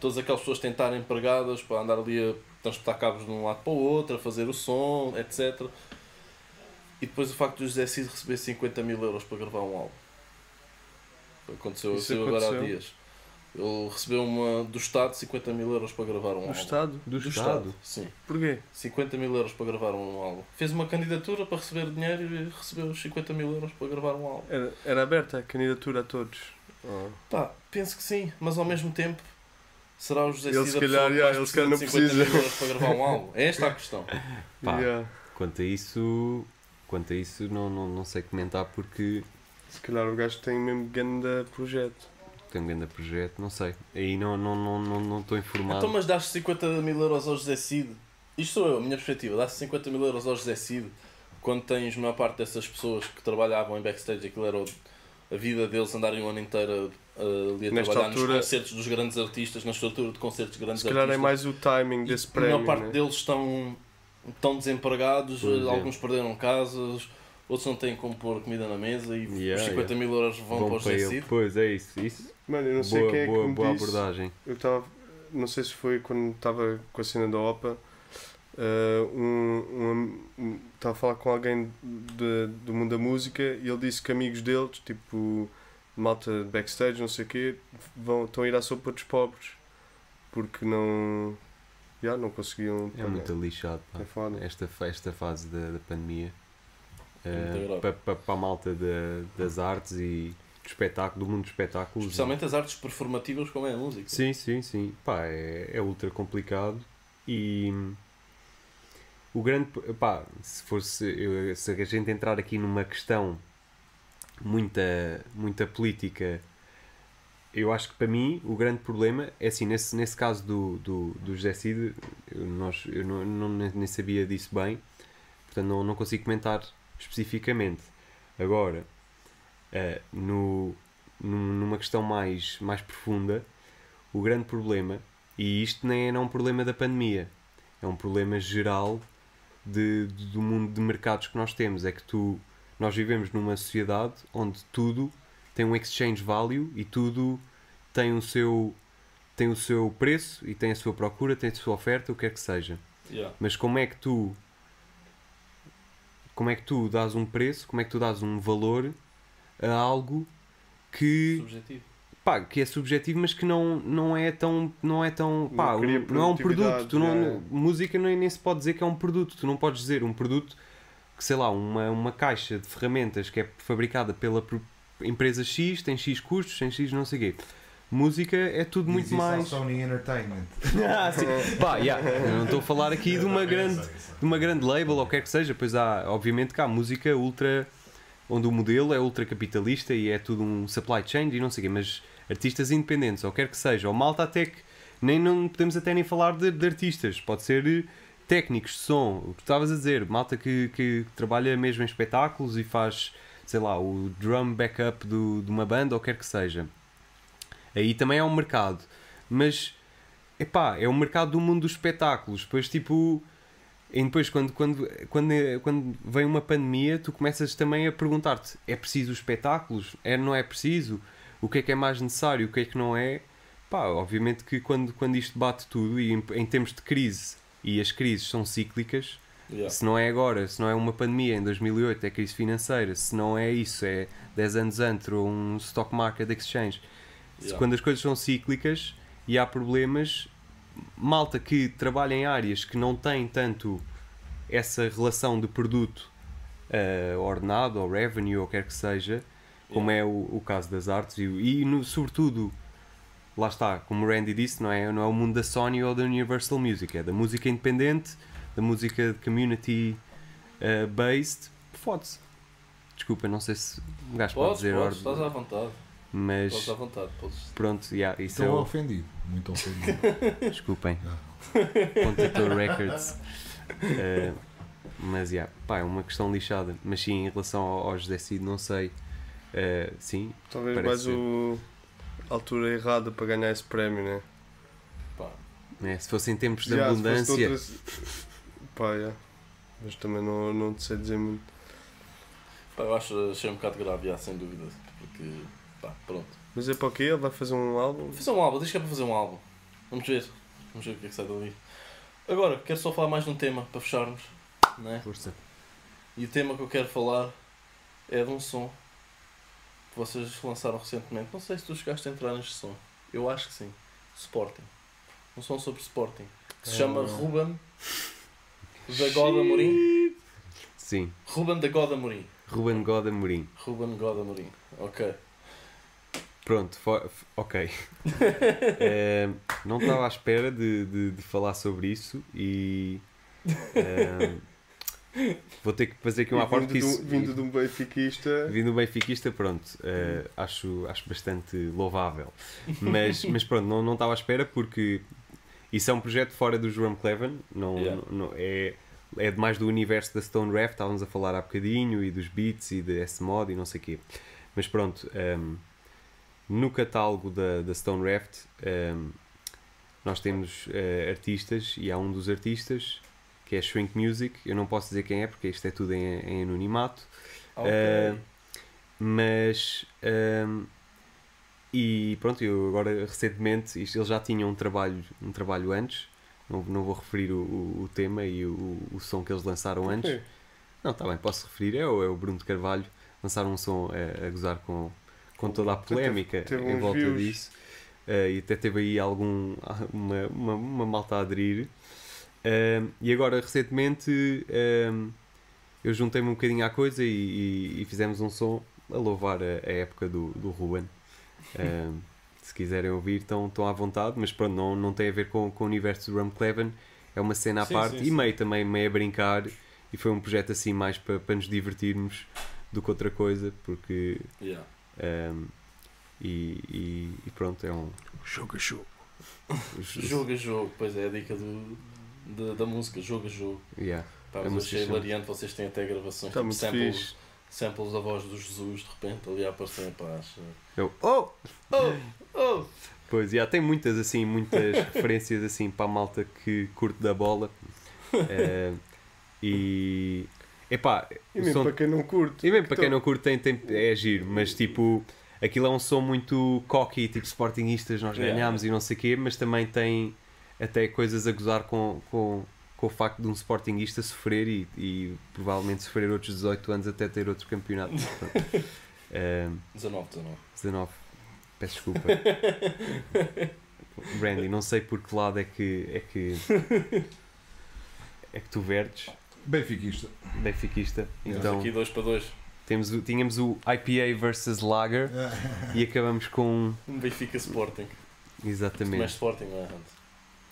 todas aquelas pessoas tentarem empregadas para andar ali a transportar cabos de um lado para o outro, a fazer o som, etc. E depois o facto de José Cid receber 50 mil euros para gravar um álbum. Aconteceu, Isso aconteceu agora há aconteceu? dias. Ele recebeu uma, do Estado 50 mil euros para gravar um Do álbum. Estado? Do, Estado. Sim. Porquê? 50 mil euros para gravar um álbum. Fez uma candidatura para receber dinheiro e recebeu os 50 mil euros para gravar um álbum. Era, era aberta a candidatura a todos. Oh. Pá, penso que sim, mas ao mesmo tempo será o José Ele Cid se a calhar, pessoa que yeah, ele se calhar não precisa de 50 mil precisa. euros para gravar um álbum? (laughs) É esta a questão. Pá. Yeah. Quanto a isso, quanto a isso não, não, não sei comentar porque Se calhar o gajo tem mesmo grande projeto. Tem um grande projeto, não sei. Aí não estou não, não, não estou informado. Então, mas dás 50 mil euros ao José Cid. Isto sou eu, a minha perspectiva. Dás 50 mil euros ao José Cid quando tens a maior parte dessas pessoas que trabalhavam em backstage, aquilo era a vida deles andarem o ano inteiro uh, ali a Nesta trabalhar altura- nos concertos dos grandes artistas, na estrutura de concertos de grandes Se calhar é artistas. mais o timing E desse a prémio. maior parte né? deles estão, estão desempregados, é. alguns perderam casas, outros não têm como pôr comida na mesa e Yeah, os 50 mil euros vão, Vão para o José. Cid. Pois é isso. isso. Mano, eu não sei boa quem é boa, que me boa disse. abordagem. Eu estava. Não sei se foi quando estava com a cena da OPA. eh, um, um, estava a falar com alguém de, do mundo da música e ele disse que amigos deles, tipo malta de backstage, não sei o quê, vão, estão a ir à sopa dos pobres porque não. já não conseguiam. É pagar. muito lixado. pá. É foda. Esta, esta fase da, da pandemia muito grave. para, para, para a malta da- das artes e do espetáculo, do mundo dos espetáculos. Especialmente as artes performativas como é a música. Sim, sim, sim. Pá, é, é ultra complicado e o grande pá, se fosse se a gente entrar aqui numa questão muita, muita política, eu acho que para mim o grande problema é assim, nesse, nesse caso do, do, do José Cid, eu, nós, eu não, não- nem sabia disso bem, portanto não, não consigo comentar especificamente. Agora, eh, no, num- numa questão mais, mais profunda, o grande problema, e isto nem é não um problema da pandemia, é um problema geral de, de- do mundo de mercados que nós temos, é que tu, nós vivemos numa sociedade onde tudo tem um exchange value e tudo tem o seu tem o seu preço e tem a sua procura, tem a sua oferta, o que quer que seja. Yeah. Mas como é que tu como é que tu dás um preço, como é que tu dás um valor a algo que, Subjetivo. pá, que é subjetivo, mas que não, não é tão não é tão pá, Não um- não é um produto, tu não, é. música nem, nem se pode dizer que é um produto, tu não podes dizer um produto que sei lá, uma, uma caixa de ferramentas que é fabricada pela empresa X, tem X custos, tem X não sei o quê. Música é tudo muito mais. Sony Entertainment. (laughs) Ah, sim. Pá, yeah, eu não estou a falar aqui de uma Eu grande de uma grande label ou o que quer que seja, pois há, obviamente que há música ultra, onde o modelo é ultra capitalista e é tudo um supply chain e não sei o quê, mas artistas independentes, ou quer que seja, ou malta até que nem não podemos até nem falar de, de artistas, pode ser eh, técnicos de som, o que estavas a dizer, malta que, que trabalha mesmo em espetáculos e faz, sei lá, o drum backup do, de uma banda ou quer que seja. Aí também é um mercado, mas epá, é um mercado do mundo dos espetáculos, depois tipo e depois, quando, quando, quando, quando vem uma pandemia, tu começas também a perguntar-te: é preciso os espetáculos? É, não é preciso? O que é que é mais necessário? O que é que não é? Pá, obviamente que quando, quando isto bate tudo, e em, em termos de crise, e as crises são cíclicas, Yeah. se não é agora, se não é uma pandemia em 2008, é crise financeira, se não é isso, é 10 anos antes ou um stock market exchange. Yeah. Quando as coisas são cíclicas e há problemas, malta que trabalha em áreas que não têm tanto essa relação de produto eh, ordenado ou revenue ou quer que seja, como é o, o caso das artes e, e no, sobretudo lá está, como o Randy disse, não é, não é o mundo da Sony ou da Universal Music, é da música independente, da música community eh, based. Fode-se. Desculpa, não sei se um gajo pode dizer podes, ordem, estás à vontade. Mas à vontade. Podes. pronto, yeah, isso Estou é o, ofendido. Muito ofendido. (laughs) Desculpem. Ah. Records. Eh, mas yeah, pá, é uma questão lixada. Mas sim, em relação ao, ao José Cid, não sei. Eh, sim, Talvez Parece mais ser. o a altura errada para ganhar esse prémio, né? Pá, né, se fosse em tempos de Já, se fosse abundância. outras- Pá, yeah. Mas também não, não te sei dizer muito. pá, eu acho achei um bocado grave, já, sem dúvida. Porque, pá, pronto. Mas é para o quê? Ele vai fazer um álbum? Fazer um álbum, diz que é para fazer um álbum. Vamos ver. Vamos ver o que é que sai dali. Agora, quero só falar mais de um tema para fecharmos. Né? Força. E o tema que eu quero falar é de um som que vocês lançaram recentemente. Não sei se tu chegaste a entrar neste som. Eu acho que sim. Sporting. Um som sobre Sporting. Que se chama Ah. Ruben (laughs) da Goda Amorim. Sim, Ruben da Goda Amorim. Ruben God Amorim. Ruben Goda Amorim. Ok. Pronto, ok. Eh, (laughs) não estava à espera de, de, de falar sobre isso e. eh, vou ter que fazer aqui uma parte que de um- isso. vindo de um benfiquista. Vindo um benfiquista, pronto, eh, acho, acho bastante louvável. Mas, mas pronto, não, não estava à espera porque isso é um projeto fora do Jerome Cleven, não, Yeah. não- não- é, é mais do universo da Stone Ref, estávamos a falar há bocadinho, e dos beats e de S-Mod e não sei o quê. Mas pronto, no catálogo da, da Stone Raft ehm, nós temos eh, artistas e há um dos artistas que é Shrink Music, eu não posso dizer quem é porque isto é tudo em, em anonimato. Ok. Eh, mas ehm, e pronto, eu agora recentemente isto, eles já tinham um trabalho, um trabalho antes, não, não vou referir o, o, o tema e o, o som que eles lançaram antes. Não, está bem, posso referir, é o, é o Bruno de Carvalho lançaram um som a, a gozar com, com toda a polémica teve em uns volta views. disso. Eh, e até teve aí algum, uma, uma, uma malta a aderir. Ehm, e agora, recentemente, ehm, eu juntei-me um bocadinho à coisa e, e- e fizemos um som a louvar a, a época do, do Ruben. (laughs) Ehm, se quiserem ouvir, estão, estão à vontade, mas pronto, não, não tem a ver com, com o universo do Ram Cleven, é uma cena à Sim, parte sim, e sim. meio também meio a brincar. E foi um projeto assim mais para, para nos divertirmos do que outra coisa, porque. Yeah. Ehm, e, e- e pronto, é um. Jogo a jogo. Jogo a jogo, pois é a dica do, da, da música, jogo a jogo. Yeah. Pá, A mas eu música achei chama- hilariante, vocês têm até gravações, Está tipo muito samples, fixe. samples da voz do Jesus, de repente, ali a aparecer, pá, acho... Eu, oh! Oh, oh! Pois, já tem muitas assim, muitas (laughs) referências assim para a malta que curte da bola. (laughs) Eh, e epá, E o mesmo som- para quem não curte. e mesmo para quem Então- não curte tem, tem, é giro, mas tipo, aquilo é um som muito cocky, tipo sportingistas, nós Yeah. ganhámos e não sei o quê, mas também tem até coisas a gozar com, com, com o facto de um sportinguista sofrer e, e provavelmente sofrer outros 18 anos até ter outro campeonato. Eh, 19, 19. 19. Peço desculpa. (laughs) Randy, não sei por que lado é que é que é que tu vertes, Benfiquista. benfiquista. Estamos Então aqui 2 para 2. temos o, tínhamos o IPA versus Lager (laughs) e acabamos com Um Benfica Sporting. Mais exatamente. Sporting, não é, Hans?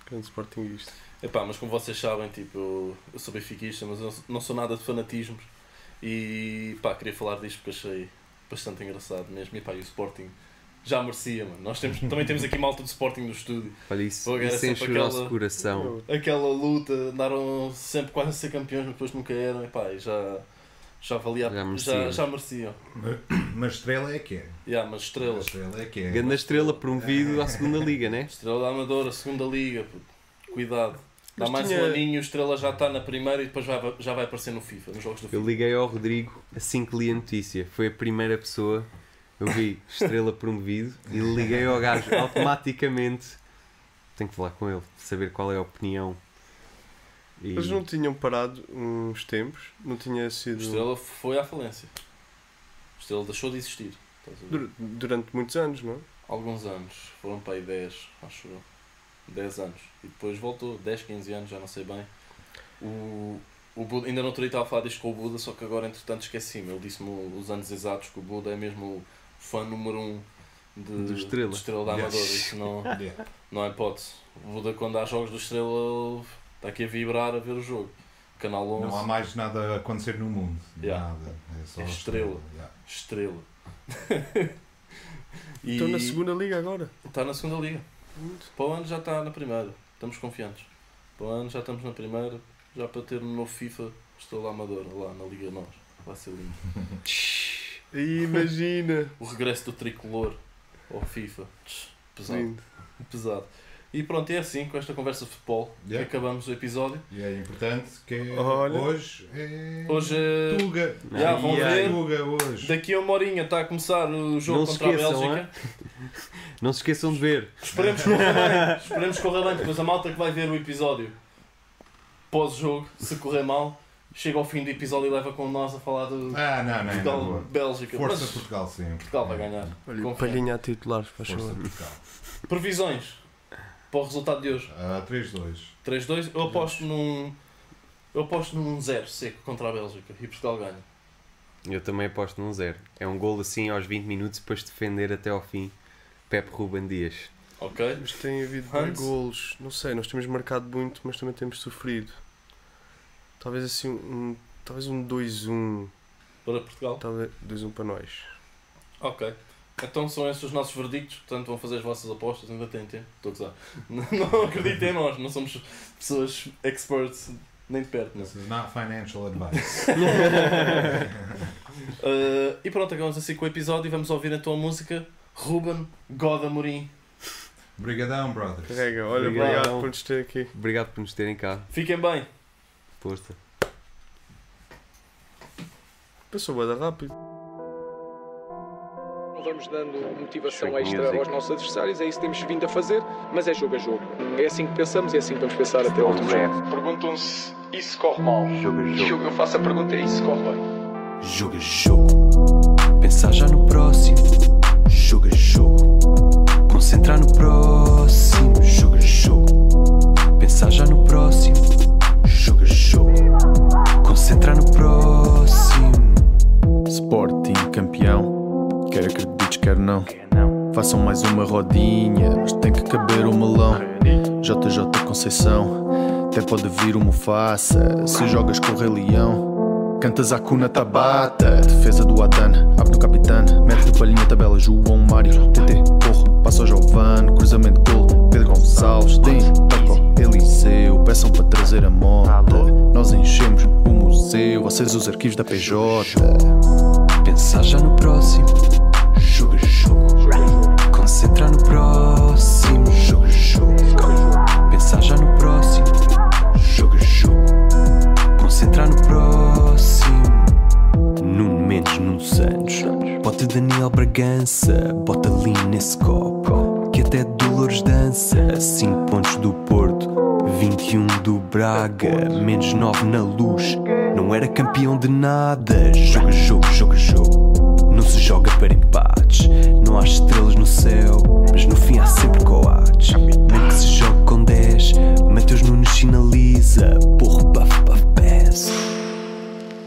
Grande sportinguista. Epá, mas como vocês sabem, tipo, eu, eu sou benfiquista, mas eu não sou nada de fanatismos. E pá, queria falar disto porque achei bastante engraçado mesmo. E pá, e o Sporting já merecia, mano. Nós temos, também temos aqui malta do Sporting no estúdio. Olha isso, Pô, isso enche o sempre nosso aquela- coração. Aquela luta, andaram sempre quase a ser campeões, mas depois nunca eram. E pá, e já, já valia, Já já, mereciam. já, mereciam. Mas estrela é que é. Yeah, mas estrela. Estrela é que é. Grande estrela promovido à segunda liga, né? Estrela da Amadora, segunda liga, puto. cuidado. Dá Mas mais tinha- um aninho, o Estrela já está na primeira e depois vai, já vai aparecer no FIFA, nos jogos do Eu FIFA. liguei ao Rodrigo assim que li a notícia. Foi a primeira pessoa. Eu vi estrela promovido e liguei ao gajo automaticamente. Tenho que falar com ele, saber qual é a opinião. E Eles não tinham parado uns tempos? Não tinha sido. Estrela foi à falência. Estrela deixou de existir. dur- Durante muitos anos, não? Alguns anos, foram para aí 10, acho eu. 10 anos. E depois voltou, 10, 15 anos, já não sei bem. O, o Buda, ainda não teria estava a falar disto com o Buda, só que agora entretanto esqueci-me. Ele disse-me os anos exatos que o Buda é mesmo fã número 1 um de, Do Estrela. de Estrela da Amadora. Yes. Isso não, (laughs) Yeah. não há hipótese. Buda, quando há jogos do Estrela, está aqui a vibrar a ver o jogo. Canal 11, Não há mais nada a acontecer no mundo. Yeah. Nada. É só É estrela. Yeah. Estrela. e (laughs) Estou na segunda liga agora. Está na segunda liga. Para o ano já está na primeira. Estamos confiantes. Para o ano já estamos na primeira. Já para ter um novo FIFA Estrela Amadora lá na Liga Nós. Vai ser lindo. (laughs) Imagina. (laughs) O regresso do tricolor ao FIFA. Pesado. Lindo. Pesado. E pronto, é assim, com esta conversa de futebol, Yeah. que acabamos o episódio. E é importante que Olha. hoje é. Hoje é. Tuga. Já, vão Ai, ver. Tuga hoje. Daqui a uma horinha está a começar o jogo Não contra esqueçam, a Bélgica. Não se esqueçam de ver. Esperemos que corra bem. Esperemos que corra bem, depois a malta que vai ver o episódio pós-jogo, se correr mal, chega ao fim do episódio e leva com nós a falar do Ah, não, não, na boa. Portugal-Bélgica. Força Mas Portugal sempre. Portugal vai ganhar. Olha, palhinha a titulares, faz Força favor. Portugal. Previsões para o resultado de hoje. Ah, 3-2. 3-2. Eu aposto num. Eu aposto num 0 seco contra a Bélgica e Portugal ganha. Eu também aposto num zero. É um gol assim aos 20 minutos depois de defender até ao fim. Pepe Ruben Dias. Ok? Mas tem havido golos. Não sei, nós temos marcado muito, mas também temos sofrido. Talvez assim um. Talvez um 2-1. Para Portugal. Talvez 2-1 para nós. Ok. Então são esses os nossos verdictos, portanto vão fazer as vossas apostas, ainda têm tempo. Estou a gozar. (laughs) Não, não acreditem em nós, não somos pessoas experts nem de perto. Não. This is not financial advice. Uh, (laughs) e pronto, acabamos assim com o episódio e vamos ouvir então a música Ruben God Amorim. Obrigadão, brothers. Carrega, olha, Obrigado. obrigado por nos ter aqui. Obrigado por nos terem cá. Fiquem bem. Força. Passou bem rápido. Vamos dando motivação extra aos nossos adversários, é isso que temos vindo a fazer, mas é jogo a jogo. É assim que pensamos e é assim que vamos pensar até ao último jogo. Perguntam-se, e se corre mal? Eu faço a pergunta, e se corre bem? Jogo é jogo. Pensar já no próximo. Jogo é jogo. Concentrar no próximo. Jogo é jogo. Pensar já no próximo. Jogo é jogo. Concentrar no próximo. Sporting campeão. Quer acredites, quer não. Façam mais uma rodinha, mas tem que caber o melão. JJ Conceição, até pode vir o Mufasa. Se jogas com o Rei Leão, cantas a Cuna Tabata. Defesa do Adan, abre no capitão, mete no palhinha tabela. João Mário, TT, corre, passa ao Giovano, cruzamento gol. Gonçalves, tem toco, Eliseu, peçam para trazer a moto. Nós enchemos o museu, vocês os arquivos da PJ. Pensar já no próximo. Jogo jogo. Concentrar no próximo. Jogo jogo. Pensar já no próximo. Jogo jogo. Concentrar no próximo. Nuno Mendes, Nuno Santos. Bota Daniel Bragança. Bota ali nesse copo. Até Dolores dança. 5 pontos do Porto. 21 do Braga. Menos 9 na luz. Não era campeão de nada. Jogo, jogo, jogo, jogo. Não se joga para empates. Não há estrelas no céu, mas no fim há sempre coates. Mesmo que se jogue com 10, Mateus Nunes sinaliza. Porro.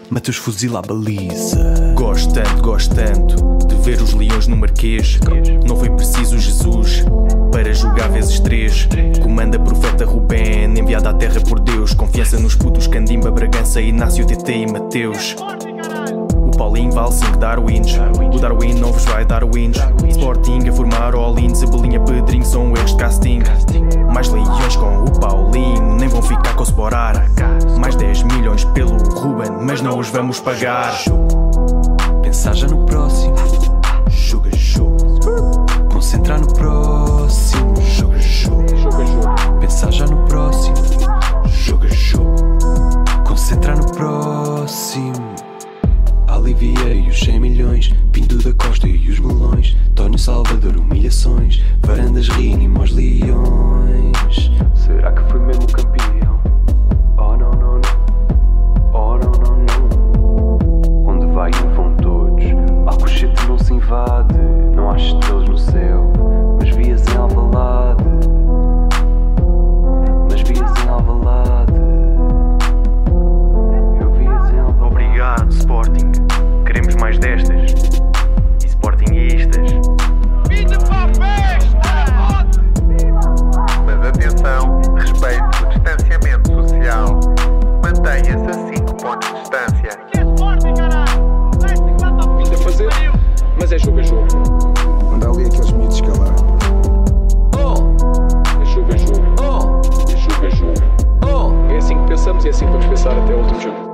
Mateus fuzila a baliza. Gosto tanto, gosto tanto de ver os leões no Marquês. Não foi preciso Jesus para jogar vezes três. Comanda profeta Rubén, enviado à terra por Deus. Confiança nos putos Candimba, Bragança, Inácio, TT e Mateus. Paulinho vale 5 Darwins. O Darwin não vos vai dar wins. Sporting a formar all-in. Cebolinha, Pedrinho são erros de casting. Mais leões com o Paulinho, nem vão ficar com o Sporar. Mais 10 milhões pelo Ruben, mas não os vamos pagar. Pensar já no próximo. Jogo é jogo. Concentrar no próximo. Jogo é jogo. Pensar já no próximo. Jogo é jogo. Concentrar no próximo. Aliviei os 100 milhões. Pinto da Costa e os melões. Tónio Salvador, humilhações. Varandas rínimo aos leões. Será que foi mesmo campeão? Oh não, não, não. Oh não, não, não. Onde vai vão todos. Alcochete não se invade. Não há estrelas no céu, mas vias em Alvalade. Mas vias em Alvalade mais destas. E Sportingistas. Vida para a festa! Mas atenção, respeito, o distanciamento social. Mantenha-se a 5 pontos de distância. Ainda fazer, mas é jogo, é jogo. Manda ali aqueles mitos escalar. é. Oh! É jogo, é jogo. Oh! É jogo, é jogo. Oh! É assim que pensamos e é assim que vamos pensar até o último jogo.